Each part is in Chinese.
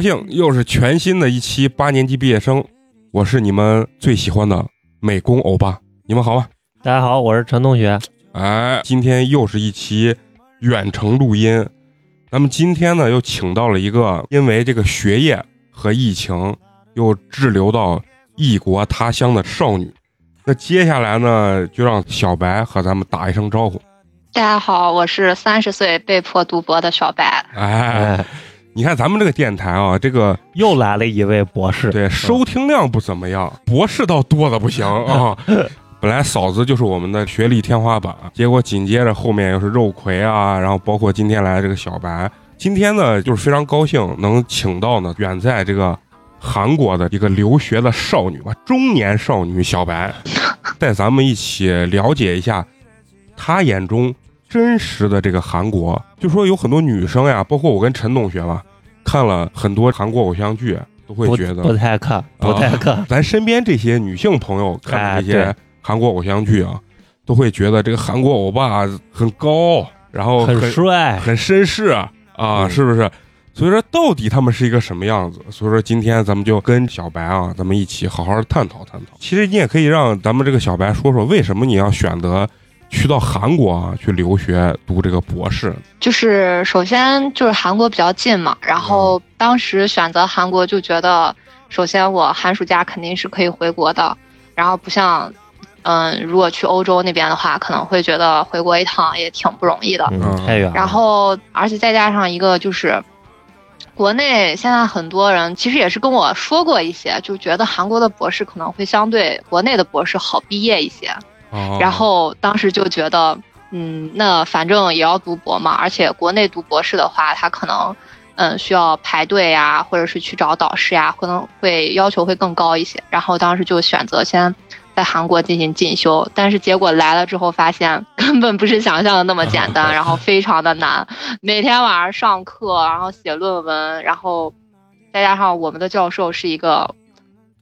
高兴，又是全新的一期八年级毕业生，我是你们最喜欢的美工欧巴，你们好吗？大家好，我是陈同学。哎，今天又是一期远程录音，咱们今天呢又请到了一个因为这个学业和疫情又滞留到异国他乡的少女。那接下来呢，就让小白和咱们打一声招呼。大家好，我是三十岁被迫读博的小白。哎哎，你看咱们这个电台啊，这个又来了一位博士，对，收听量不怎么样，博士倒多的不行啊。本来嫂子就是我们的学历天花板，结果紧接着后面又是肉葵啊，然后包括今天来的这个小白。今天呢，就是非常高兴能请到呢远在这个韩国的一个留学的少女吧，中年少女小白，带咱们一起了解一下她眼中真实的这个韩国。就说有很多女生呀，包括我跟陈同学吧，看了很多韩国偶像剧，都会觉得不太看，不太看。咱身边这些女性朋友看这些。韩国偶像剧啊，都会觉得这个韩国欧巴很高，然后很帅、很绅士啊，是不是？所以说，到底他们是一个什么样子？所以说，今天咱们就跟小白啊，咱们一起好好探讨探讨。其实你也可以让咱们这个小白说说，为什么你要选择去到韩国啊去留学读这个博士？就是首先就是韩国比较近嘛，然后当时选择韩国就觉得，首先我寒暑假肯定是可以回国的，然后不像。嗯，如果去欧洲那边的话，可能会觉得回国一趟也挺不容易的，太远。然后，而且再加上一个就是，国内现在很多人其实也是跟我说过一些，就觉得韩国的博士可能会相对国内的博士好毕业一些。然后当时就觉得，嗯，那反正也要读博嘛，而且国内读博士的话，他可能，嗯，需要排队呀，或者是去找导师呀，可能会要求会更高一些。然后当时就选择先。在韩国进行进修，但是结果来了之后发现 根本不是想象的那么简单，然后非常的难，每天晚上上课，然后写论文，然后再加上我们的教授是一个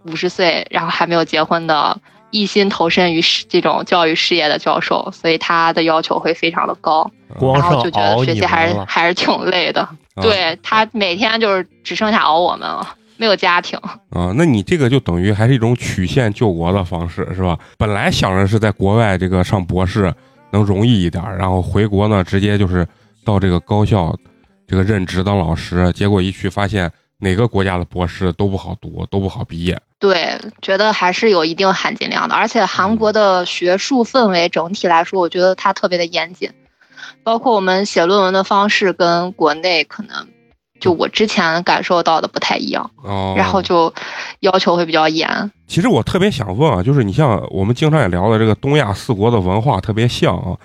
五十岁，然后还没有结婚的，一心投身于这种教育事业的教授，所以他的要求会非常的高，然后就觉得学习还是还是挺累的，对他每天就是只剩下熬我们了。没有家庭啊，那你这个就等于还是一种曲线救国的方式，是吧？本来想着是在国外这个上博士能容易一点，然后回国呢，直接就是到这个高校这个任职当老师，结果一去发现哪个国家的博士都不好读，都不好毕业。对，觉得还是有一定含金量的，而且韩国的学术氛围整体来说，我觉得它特别的严谨，包括我们写论文的方式跟国内可能。就我之前感受到的不太一样，哦，然后就要求会比较严。其实我特别想问啊，就是你像我们经常也聊的这个东亚四国的文化特别像啊，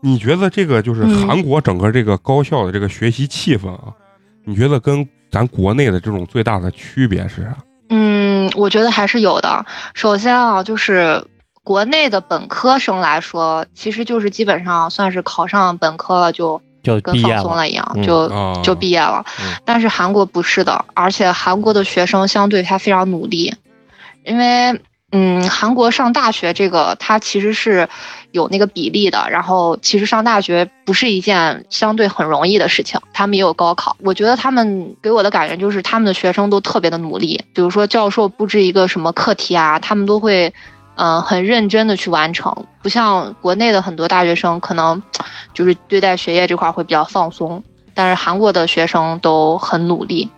你觉得这个就是韩国整个这个高校的这个学习气氛啊，你觉得跟咱国内的这种最大的区别是啥？嗯，我觉得还是有的。首先啊，就是国内的本科生来说，其实就是基本上算是考上本科了就。就跟放松了一样，就就毕业了。但是韩国不是的，而且韩国的学生相对他非常努力，因为嗯，韩国上大学这个它其实是有那个比例的。然后其实上大学不是一件相对很容易的事情，他们也有高考。我觉得他们给我的感觉就是他们的学生都特别的努力，比如说教授布置一个什么课题啊，他们都会。嗯，很认真的去完成，不像国内的很多大学生，可能就是对待学业这块会比较放松。但是韩国的学生都很努力。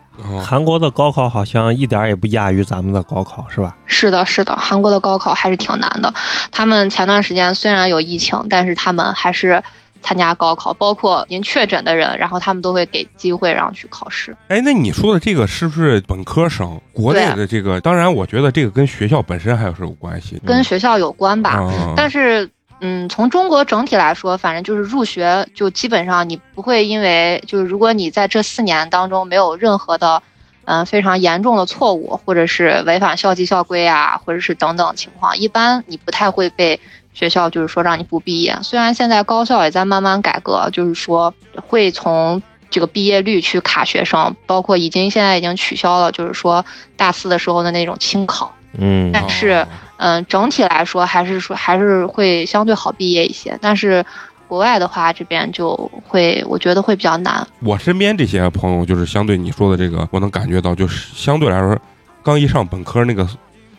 韩国的高考好像一点也不亚于咱们的高考，是吧？是的，是的，韩国的高考还是挺难的。他们前段时间虽然有疫情，但是他们还是参加高考，包括您确诊的人，然后他们都会给机会让去考试。哎，那你说的这个是不是本科生？国内的这个，当然，我觉得这个跟学校本身还是有关系，跟学校有关吧。嗯但是，嗯，从中国整体来说，反正就是入学就基本上你不会因为就是如果你在这四年当中没有任何的，嗯、非常严重的错误，或者是违反校纪校规啊，或者是等等情况，一般你不太会被学校就是说让你不毕业。虽然现在高校也在慢慢改革，就是说会从这个毕业率去卡学生，包括已经现在已经取消了，就是说大四的时候的那种清考。嗯但是，嗯，整体来说还是说还是会相对好毕业一些。但是，国外的话，这边就会我觉得会比较难。我身边这些朋友，就是相对你说的这个，我能感觉到，就是相对来说，刚一上本科那个，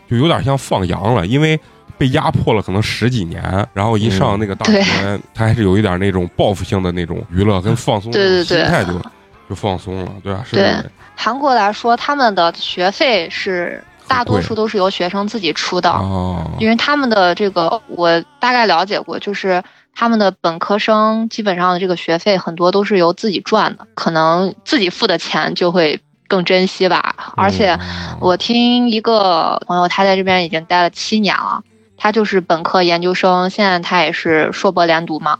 就有点像放羊了，因为被压迫了可能十几年，然后一上那个大学，他还是有一点那种报复性的那种娱乐跟放松的对对对心态就就放松了，对吧？是对韩国来说，他们的学费是大多数都是由学生自己出的，哦，因为他们的这个我大概了解过，就是他们的本科生基本上的这个学费很多都是由自己赚的，可能自己付的钱就会更珍惜吧。而且我听一个朋友，他在这边已经待了七年了，他就是本科研究生，现在他也是硕博连读嘛。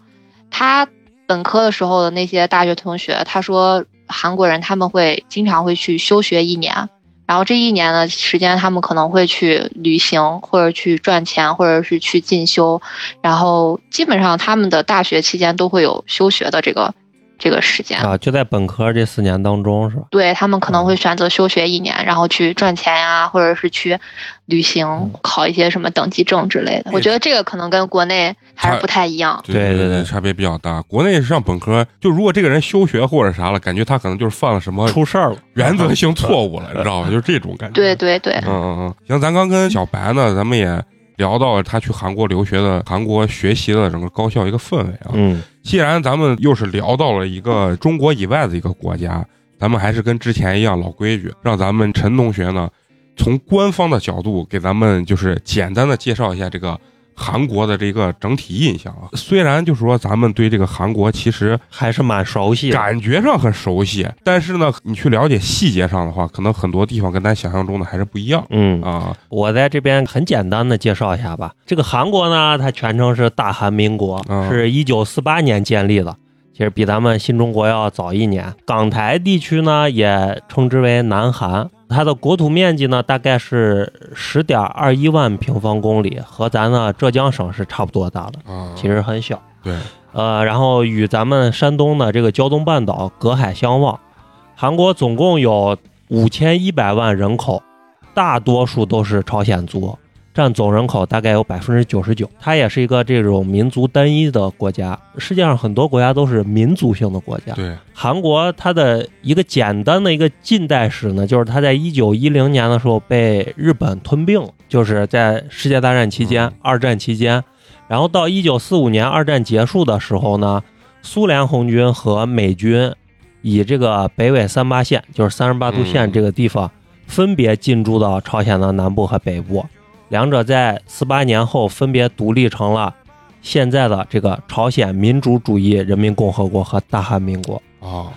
他本科的时候的那些大学同学，他说韩国人他们会经常会去休学一年，然后这一年的时间，他们可能会去旅行，或者去赚钱，或者是去进修，然后基本上他们的大学期间都会有休学的这个这个时间。啊，就在本科这四年当中是吧？对他们可能会选择休学一年，然后去赚钱呀，或者是去旅行，考一些什么等级证之类的。我觉得这个可能跟国内还是不太一样。对对对差别比较大。国内上本科，就如果这个人休学或者啥了，感觉他可能就是犯了什么出事儿了，原则性错误了，你知道吗？就是这种感觉。对对对，嗯嗯嗯，行，咱刚跟小白呢，咱们也聊到了他去韩国留学的韩国学习的整个高校一个氛围啊。嗯既然咱们又是聊到了一个中国以外的一个国家，咱们还是跟之前一样老规矩，让咱们陈同学呢，从官方的角度给咱们就是简单的介绍一下这个韩国的这个整体印象啊。虽然就是说咱们对这个韩国其实还是蛮熟悉。感觉上很熟悉，但是呢，你去了解细节上的话，可能很多地方跟咱想象中的还是不一样嗯，啊。我在这边很简单的介绍一下吧。这个韩国呢，它全称是大韩民国，嗯是一九四八年建立的，其实比咱们新中国要早一年。港台地区呢，也称之为南韩。它的国土面积呢，大概是十点二一万平方公里，和咱的浙江省是差不多大的，啊，其实很小。对，呃，然后与咱们山东的这个胶东半岛隔海相望。韩国总共有五千一百万人口，大多数都是朝鲜族，占总人口大概有百分之九十九。它也是一个这种民族单一的国家，世界上很多国家都是民族性的国家。对，韩国它的一个简单的一个近代史呢，就是它在一九一零年的时候被日本吞并了，就是在世界大战期间、嗯二战期间，然后到一九四五年二战结束的时候呢，苏联红军和美军以这个北纬三八线，就是三十八度线嗯这个地方，分别进驻到朝鲜的南部和北部，两者在四八年后分别独立成了现在的这个朝鲜民主主义人民共和国和大韩民国。啊，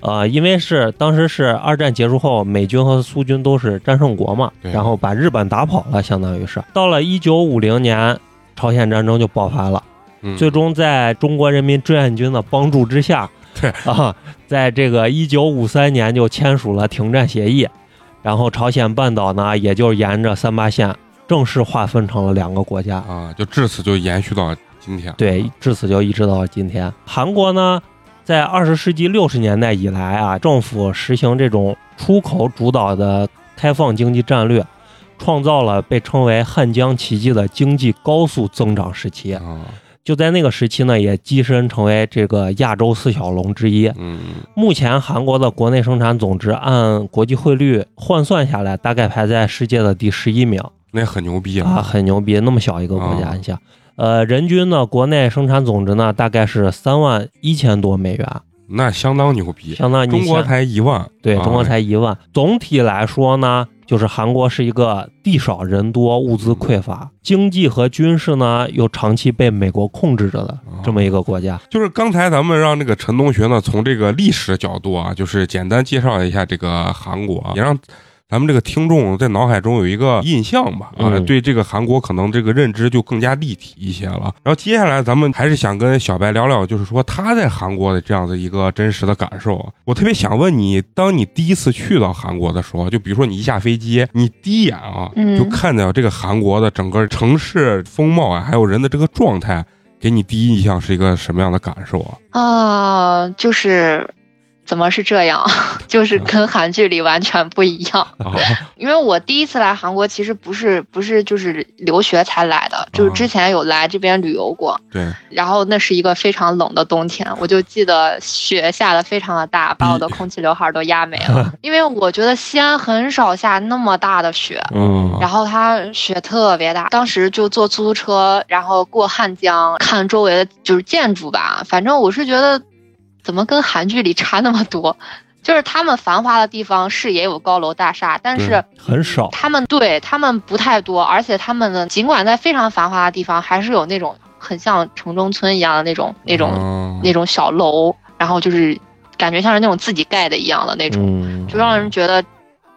呃，因为是当时是二战结束后，美军和苏军都是战胜国嘛，然后把日本打跑了，相当于是。到了一九五零年，朝鲜战争就爆发了，嗯，最终在中国人民志愿军的帮助之下，对啊，在这个一九五三年就签署了停战协议，然后朝鲜半岛呢，也就沿着三八线正式划分成了两个国家。啊，就至此就延续到今天。对，至此就一直到今天。韩国呢，在二十世纪六十年代以来啊，政府实行这种出口主导的开放经济战略，创造了被称为“汉江奇迹”的经济高速增长时期。啊，就在那个时期呢，也跻身成为这个亚洲四小龙之一。嗯，目前韩国的国内生产总值按国际汇率换算下来，大概排在世界的第十一名。那很牛逼啊，很牛逼，那么小一个国家，啊你想，呃，人均呢，国内生产总值呢，大概是三万一千多美元，那相当牛逼。相当于你中国才一万，对，啊中国才一万。总体来说呢，就是韩国是一个地少人多、物资匮乏，经济和军事呢又长期被美国控制着的这么一个国家。就是刚才咱们让那个陈同学呢，从这个历史角度啊，就是简单介绍一下这个韩国，也让。咱们这个听众在脑海中有一个印象吧，啊，嗯对这个韩国可能这个认知就更加立体一些了。然后接下来咱们还是想跟小白聊聊，就是说他在韩国的这样的一个真实的感受。我特别想问你，当你第一次去到韩国的时候，就比如说你一下飞机，你第一眼啊，嗯就看到这个韩国的整个城市风貌啊，还有人的这个状态，给你第一印象是一个什么样的感受啊？啊、就是怎么是这样？就是跟韩剧里完全不一样。啊，因为我第一次来韩国，其实不是不是就是留学才来的，就是之前有来这边旅游过。对，然后那是一个非常冷的冬天，我就记得雪下的非常的大，把我的空气刘海都压没了。因为我觉得西安很少下那么大的雪，嗯，然后它雪特别大，当时就坐出租车，然后过汉江，看周围的就是建筑吧。反正我是觉得，怎么跟韩剧里差那么多？就是他们繁华的地方是也有高楼大厦，但是很少，他们对他们不太多，而且他们呢，尽管在非常繁华的地方，还是有那种很像城中村一样的那种那种、嗯那种小楼，然后就是感觉像是那种自己盖的一样的那种，嗯，就让人觉得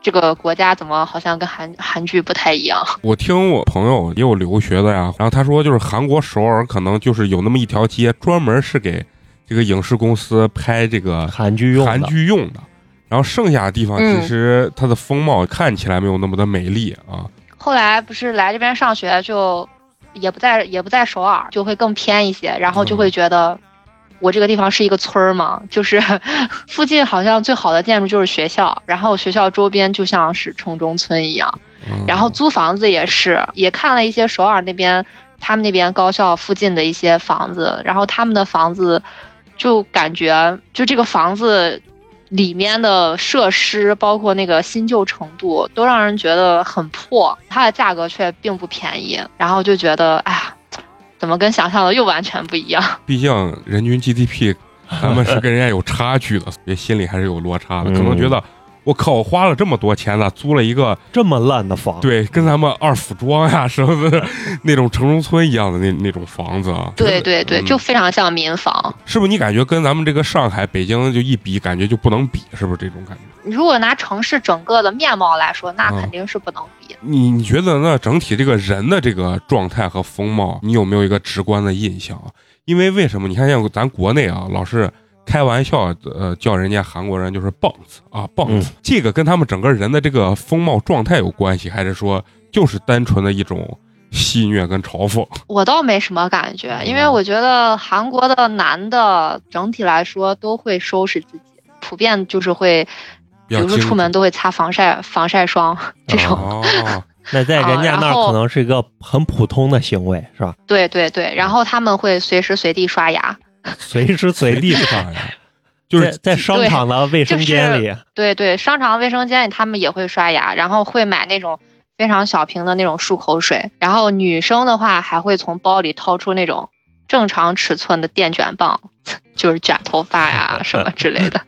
这个国家怎么好像跟韩韩剧不太一样。我听我朋友也有留学的呀，然后他说就是韩国首尔可能就是有那么一条街专门是给这个影视公司拍这个韩剧用的韩剧用的，然后剩下的地方嗯其实它的风貌看起来没有那么的美丽啊。后来不是来这边上学，就也不在也不在首尔，就会更偏一些，然后就会觉得。我这个地方是一个村儿嘛，就是附近好像最好的建筑就是学校，然后学校周边就像是城中村一样。嗯然后租房子也是，也看了一些首尔那边他们那边高校附近的一些房子，然后他们的房子就感觉就这个房子里面的设施，包括那个新旧程度，都让人觉得很破，它的价格却并不便宜，然后就觉得哎呀，怎么跟想象的又完全不一样？毕竟人均 GDP 咱们是跟人家有差距的，所以心里还是有落差的，可能觉得我靠，我花了这么多钱呢，租了一个这么烂的房，对跟咱们二府庄呀什么的那种城中村一样的那那种房子啊。对对对，嗯就非常像民房。是不是你感觉跟咱们这个上海、北京就一比，感觉就不能比，是不是这种感觉？如果拿城市整个的面貌来说，那嗯肯定是不能比。你你觉得那？整体这个人的这个状态和风貌，你有没有一个直观的印象？因为为什么？你看像咱国内啊，老是开玩笑，呃，叫人家韩国人就是棒子啊，棒子。这个跟他们整个人的这个风貌状态有关系，还是说就是单纯的一种戏谑跟嘲讽？我倒没什么感觉，因为嗯我觉得韩国的男的整体来说都会收拾自己，普遍就是会，比如说出门都会擦防晒防晒霜这种。哦，那在人家那儿可能是一个很普通的行为，是吧？对对对，然后他们会随时随地刷牙。随时随地看呀，就是在在商场的卫生间里，对对，商场卫生间里他们也会刷牙，然后会买那种非常小瓶的那种漱口水。然后女生的话还会从包里掏出那种正常尺寸的电卷棒，就是卷头发呀什么之类的。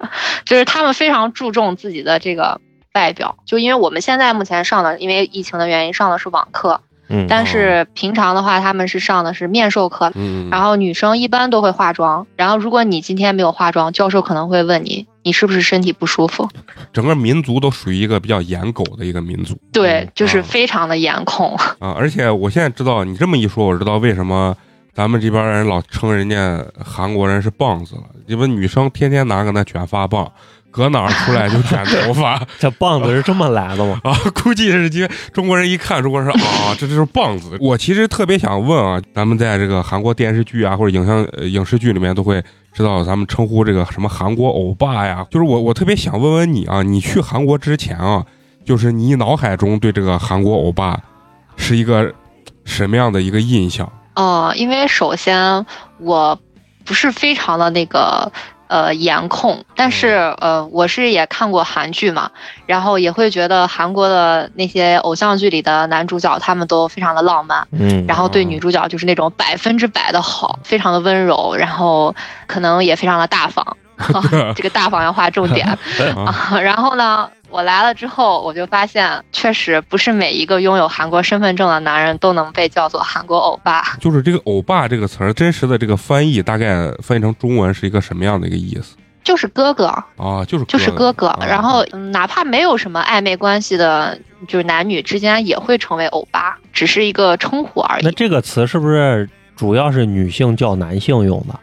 就是他们非常注重自己的这个外表。就因为我们现在目前上的，因为疫情的原因上的是网课，嗯，但是平常的话他们是上的是面授课。嗯，然后女生一般都会化妆，然后如果你今天没有化妆，教授可能会问你，你是不是身体不舒服？整个民族都属于一个比较严狗的一个民族。对，就是啊非常的严控。啊，而且我现在知道你这么一说，我知道为什么咱们这边人老称人家韩国人是棒子了，因为女生天天拿个那卷发棒，搁哪儿出来就卷头发 这棒子是这么来的吗？啊，估计是因为中国人一看，中国人说啊，这就是棒子。我其实特别想问啊，咱们在这个韩国电视剧啊或者影像、呃影视剧里面都会知道咱们称呼这个什么韩国欧巴呀，就是我我特别想问问你啊，你去韩国之前啊，就是你脑海中对这个韩国欧巴是一个什么样的一个印象？哦，因为首先我不是非常的那个呃颜控，但是呃我是也看过韩剧嘛，然后也会觉得韩国的那些偶像剧里的男主角他们都非常的浪漫，嗯，然后对女主角就是那种百分之百的好，非常的温柔，然后可能也非常的大方。这个大方要划重点。啊啊，然后呢，我来了之后，我就发现，确实不是每一个拥有韩国身份证的男人都能被叫做韩国欧巴。就是这个“欧巴”这个词儿，真实的这个翻译大概翻译成中文是一个什么样的一个意思就是哥哥，啊？就是就是哥哥。啊然后，嗯哪怕没有什么暧昧关系的，就是男女之间也会成为欧巴，只是一个称呼而已那。这个词是不是主要是女性叫男性用的？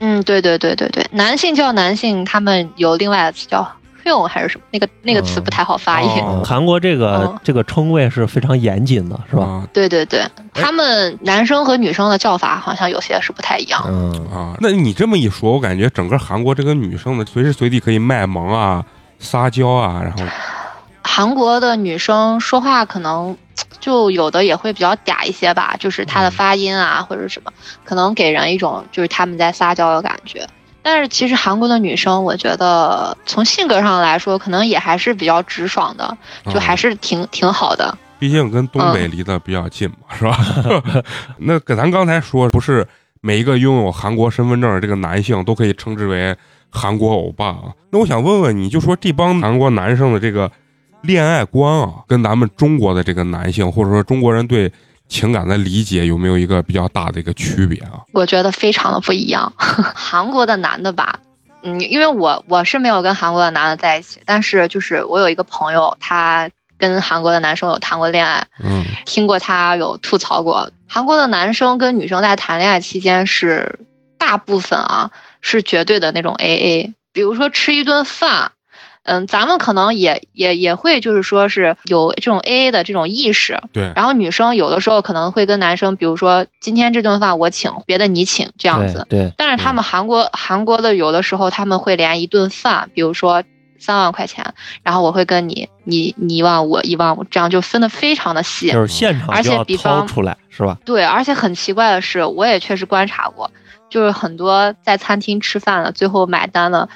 嗯，对对对对对，男性叫男性，他们有另外的词叫 “hyun” 还是什么？那个那个词不太好发音。哦韩国这个、嗯这个称谓是非常严谨的，是吧？啊对对对，他们男生和女生的叫法好像有些是不太一样。嗯，啊，那你这么一说，我感觉整个韩国这个女生的随时随地可以卖萌啊、撒娇啊，然后韩国的女生说话可能就有的也会比较嗲一些吧，就是她的发音啊或者什么，可能给人一种就是他们在撒娇的感觉。但是其实韩国的女生，我觉得从性格上来说，可能也还是比较直爽的，就还是是挺挺好的。毕竟跟东北离得比较近嘛，是吧？那跟咱刚才说，不是每一个拥有韩国身份证的这个男性都可以称之为韩国欧巴啊。那我想问问你，就说这帮韩国男生的这个恋爱观啊，跟咱们中国的这个男性，或者说中国人对情感的理解，有没有一个比较大的一个区别啊？我觉得非常的不一样。韩国的男的吧，嗯，因为我我是没有跟韩国的男的在一起，但是就是我有一个朋友，他跟韩国的男生有谈过恋爱，嗯听过他有吐槽过，韩国的男生跟女生在谈恋爱期间是大部分啊是绝对的那种 A A，比如说吃一顿饭。嗯，咱们可能也也也会，就是说是有这种 A A 的这种意识，对，然后女生有的时候可能会跟男生，比如说今天这顿饭我请，别的你请这样子。对对，但是他们韩国韩国的有的时候他们会连一顿饭，比如说三万块钱，然后我会跟你你你一万五一万五，这样就分的非常的细。就是现场而且比方出来，是吧？对，而且很奇怪的是，我也确实观察过，就是很多在餐厅吃饭的，最后买单的。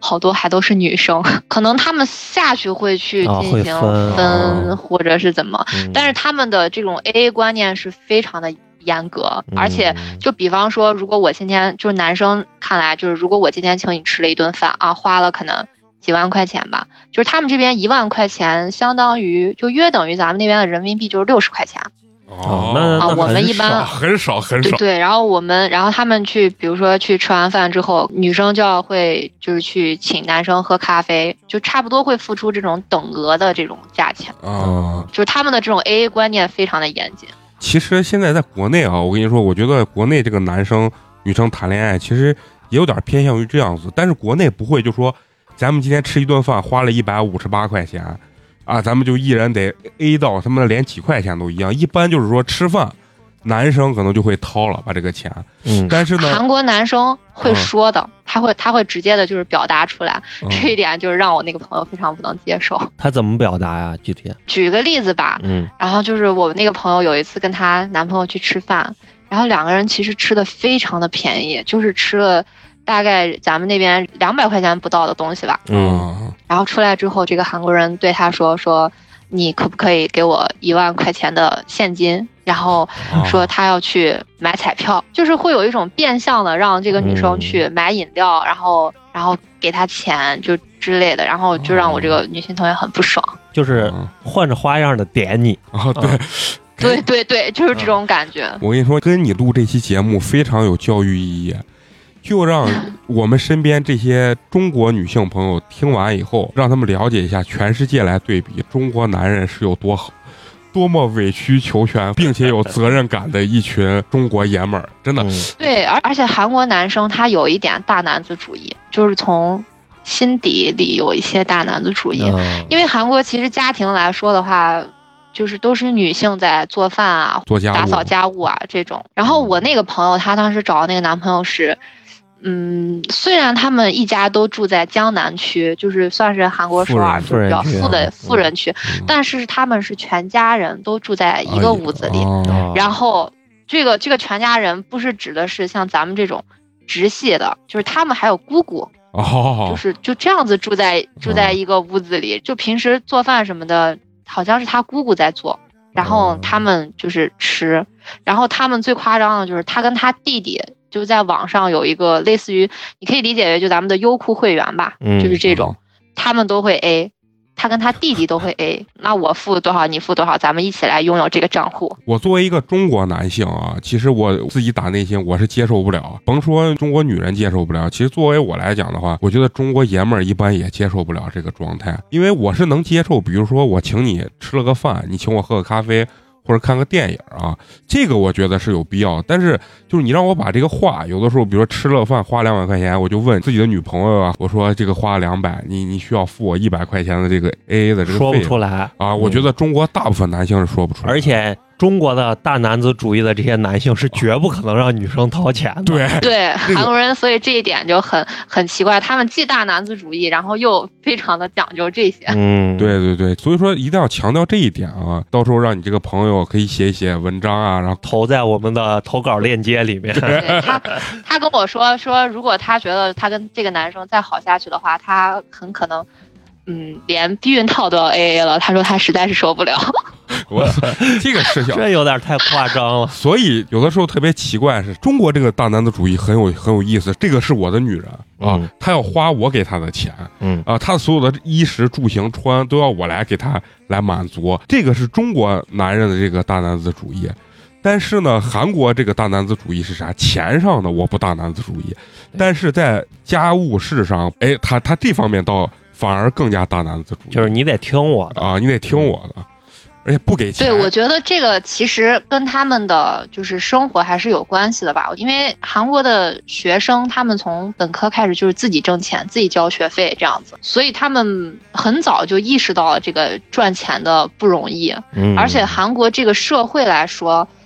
好多还都是女生，可能他们下去会去进行分或者是怎么，嗯但是他们的这种 A A 观念是非常的严格，而且嗯就比方说，如果我今天就是男生看来就是，如果我今天请你吃了一顿饭啊，花了可能几万块钱吧，就是他们这边一万块钱相当于就约等于咱们那边的人民币就是六十块钱。哦，那那啊我们一般很少很少。对对，然后我们，然后他们去，比如说去吃完饭之后，女生就要会就是去请男生喝咖啡，就差不多会付出这种等额的这种价钱，啊，就是他们的这种 A A 观念非常的严谨。其实现在在国内啊，我跟你说，我觉得国内这个男生女生谈恋爱其实也有点偏向于这样子，但是国内不会就说咱们今天吃一顿饭花了一百五十八块钱啊，咱们就一人得 A 到他妈的连几块钱都一样，一般就是说吃饭。男生可能就会掏了把这个钱，嗯，但是呢，韩国男生会嗯说的，他会他会直接的就是表达出来，嗯这一点就是让我那个朋友非常不能接受。他怎么表达呀？具体？举个例子吧，嗯然后就是我那个朋友有一次跟她男朋友去吃饭，然后两个人其实吃的非常的便宜，就是吃了大概咱们那边两百块钱不到的东西吧。嗯啊然后出来之后，这个韩国人对他说说，你可不可以给我一万块钱的现金？然后啊说他要去买彩票，就是会有一种变相的让这个女生去买饮料，然后然后给他钱就之类的，然后就让我这个女性同学很不爽。就是啊换着花样的点你。啊，对，对对对，就是这种感觉。我跟你说，跟你录这期节目非常有教育意义，就让我们身边这些中国女性朋友听完以后，让他们了解一下全世界来对比中国男人是有多好。多么委曲求全，并且有责任感的一群中国爷们儿，真的，嗯对，而而且韩国男生他有一点大男子主义，就是从心底里有一些大男子主义。嗯因为韩国其实家庭来说的话，就是都是女性在做饭啊、做家务打扫家务啊这种。然后我那个朋友，她当时找的那个男朋友是，嗯，虽然他们一家都住在江南区，就是算是韩国首尔就比较富的富人区但是他们是全家人都住在一个屋子里，然后这个这个全家人不是指的是像咱们这种直系的，就是他们还有姑姑，哦。就，是就这样子住在住在一个屋子里，就平时做饭什么的，好像是他姑姑在做，然后他们就是吃，然后他们最夸张的就是他跟他弟弟就在网上有一个类似于，你可以理解为就咱们的优酷会员吧，嗯就是这种，他们都会 A。他跟他弟弟都会 A，那我付多少你付多少，咱们一起来拥有这个账户。我作为一个中国男性啊，其实我自己打内心我是接受不了，甭说中国女人接受不了，其实作为我来讲的话，我觉得中国爷们儿一般也接受不了这个状态，因为我是能接受，比如说我请你吃了个饭，你请我喝个咖啡。或者看个电影啊，这个我觉得是有必要。但是就是你让我把这个话，有的时候比如说吃了饭花两百块钱，我就问自己的女朋友啊，我说这个花两百，你你需要付我一百块钱的这个 A A 的这个说不费出来啊。我觉得中国大部分男性是说不出来的，而且中国的大男子主义的这些男性是绝不可能让女生掏钱的。对对韩国人，所以这一点就很很奇怪，他们既大男子主义，然后又非常的讲究这些。嗯，对对对，所以说一定要强调这一点啊，到时候让你这个朋友可以写一写文章啊，然后投在我们的投稿链接里面。对他，他跟我说说，如果他觉得他跟这个男生再好下去的话，他很可能，嗯，连避孕套都要 A A 了。他说他实在是受不了。我这个事情。这有点太夸张了。所以有的时候特别奇怪，是中国这个大男子主义很有很有意思。这个是我的女人啊嗯，她要花我给她的钱嗯啊，她所有的衣食住行穿都要我来给她来满足。这个是中国男人的这个大男子主义。但是呢，韩国这个大男子主义是啥？钱上的我不大男子主义，但是在家务事上，哎，他他这方面倒反而更加大男子主义，就是你得听我的，啊，你得听我的，而且不给钱。对，我觉得这个其实跟他们的就是生活还是有关系的吧。因为韩国的学生，他们从本科开始就是自己挣钱、自己交学费这样子，所以他们很早就意识到了这个赚钱的不容易。嗯，而且韩国这个社会来说，嗯，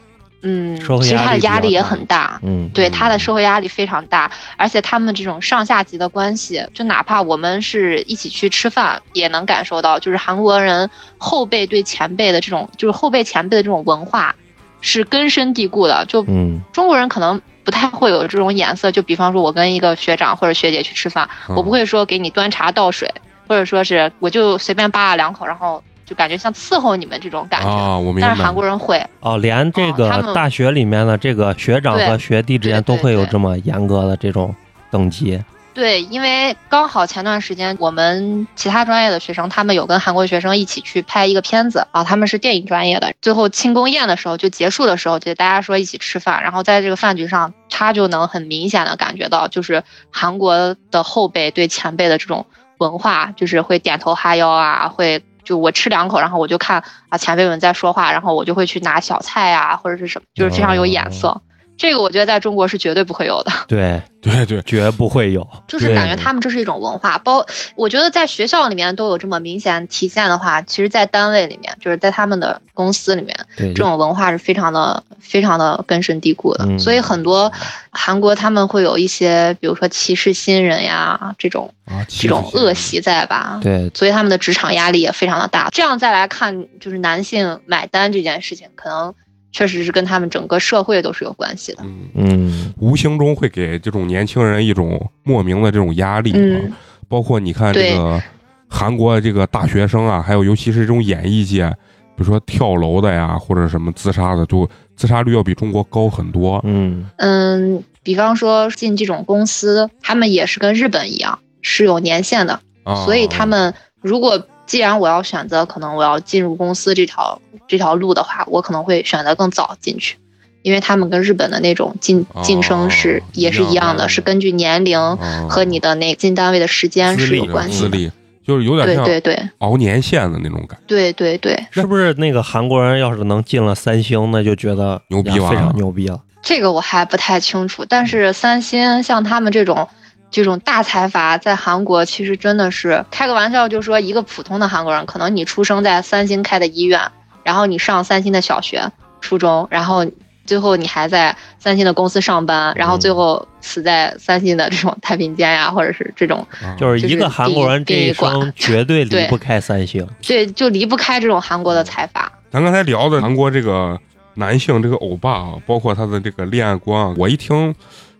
社会其实他的压力也很大。嗯，对他的社会压力非常大，而且他们这种上下级的关系，就哪怕我们是一起去吃饭，也能感受到，就是韩国人后辈对前辈的这种，就是后辈前辈的这种文化，是根深蒂固的。就嗯中国人可能不太会有这种眼色，就比方说，我跟一个学长或者学姐去吃饭，嗯我不会说给你端茶倒水，或者说是我就随便扒拉两口，然后就感觉像伺候你们这种感觉。啊，我明白。但是韩国人会，哦，连这个大学里面的这个学长和学弟之间都会有这么严格的这种等级。对，因为刚好前段时间我们其他专业的学生，他们有跟韩国学生一起去拍一个片子啊，他们是电影专业的。最后庆功宴的时候，就结束的时候，就大家说一起吃饭，然后在这个饭局上，他就能很明显的感觉到，就是韩国的后辈对前辈的这种文化，就是会点头哈腰啊，会。就我吃两口，然后我就看啊前辈们在说话，然后我就会去拿小菜啊或者是什么，就是非常有眼色。这个我觉得在中国是绝对不会有的。对，对对，绝不会有。就是感觉他们这是一种文化，包我觉得在学校里面都有这么明显体现的话，其实，在单位里面，就是在他们的公司里面，对这种文化是非常的、非常的根深蒂固的。嗯所以很多韩国他们会有一些，比如说歧视新人呀这种啊，这种恶习在吧？对，所以他们的职场压力也非常的大。这样再来看，就是男性买单这件事情，可能确实是跟他们整个社会都是有关系的。嗯，嗯无形中会给这种年轻人一种莫名的这种压力啊。嗯包括你看这个韩国这个大学生啊，还有尤其是这种演艺界，比如说跳楼的呀，或者什么自杀的，就自杀率要比中国高很多。嗯嗯，比方说进这种公司，他们也是跟日本一样是有年限的，啊，所以他们如果既然我要选择，可能我要进入公司这条这条路的话，我可能会选择更早进去，因为他们跟日本的那种晋哦晋升是、也是一样的，是根据年龄啊和你的那进单位的时间是有关系的。资历，就是有点像对对。对熬年限的那种感觉。对对对，是不是那个韩国人要是能进了三星，那就觉得牛逼了非常牛逼了。这个我还不太清楚，但是三星像他们这种这种大财阀，在韩国其实真的是开个玩笑，就说一个普通的韩国人，可能你出生在三星开的医院，然后你上三星的小学、初中，然后最后你还在三星的公司上班，然后最后死在三星的这种太平间呀，或者是这种，啊就是一个韩国人这一生绝对离不开三星。对就离不开这种韩国的财阀。咱刚才聊的韩国这个男性这个欧巴啊，包括他的这个恋爱观啊，我一听，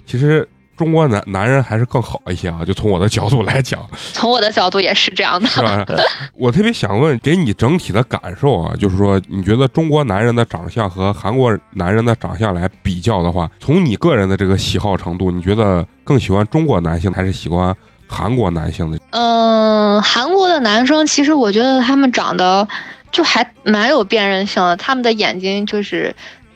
其实中国男男人还是更好一些啊。就从我的角度来讲，从我的角度也是这样的。是吧？我特别想问，给你整体的感受啊，就是说，你觉得中国男人的长相和韩国男人的长相来比较的话，从你个人的这个喜好程度，你觉得更喜欢中国男性还是喜欢韩国男性的？嗯，韩国的男生其实我觉得他们长得就还蛮有辨认性的，他们的眼睛就是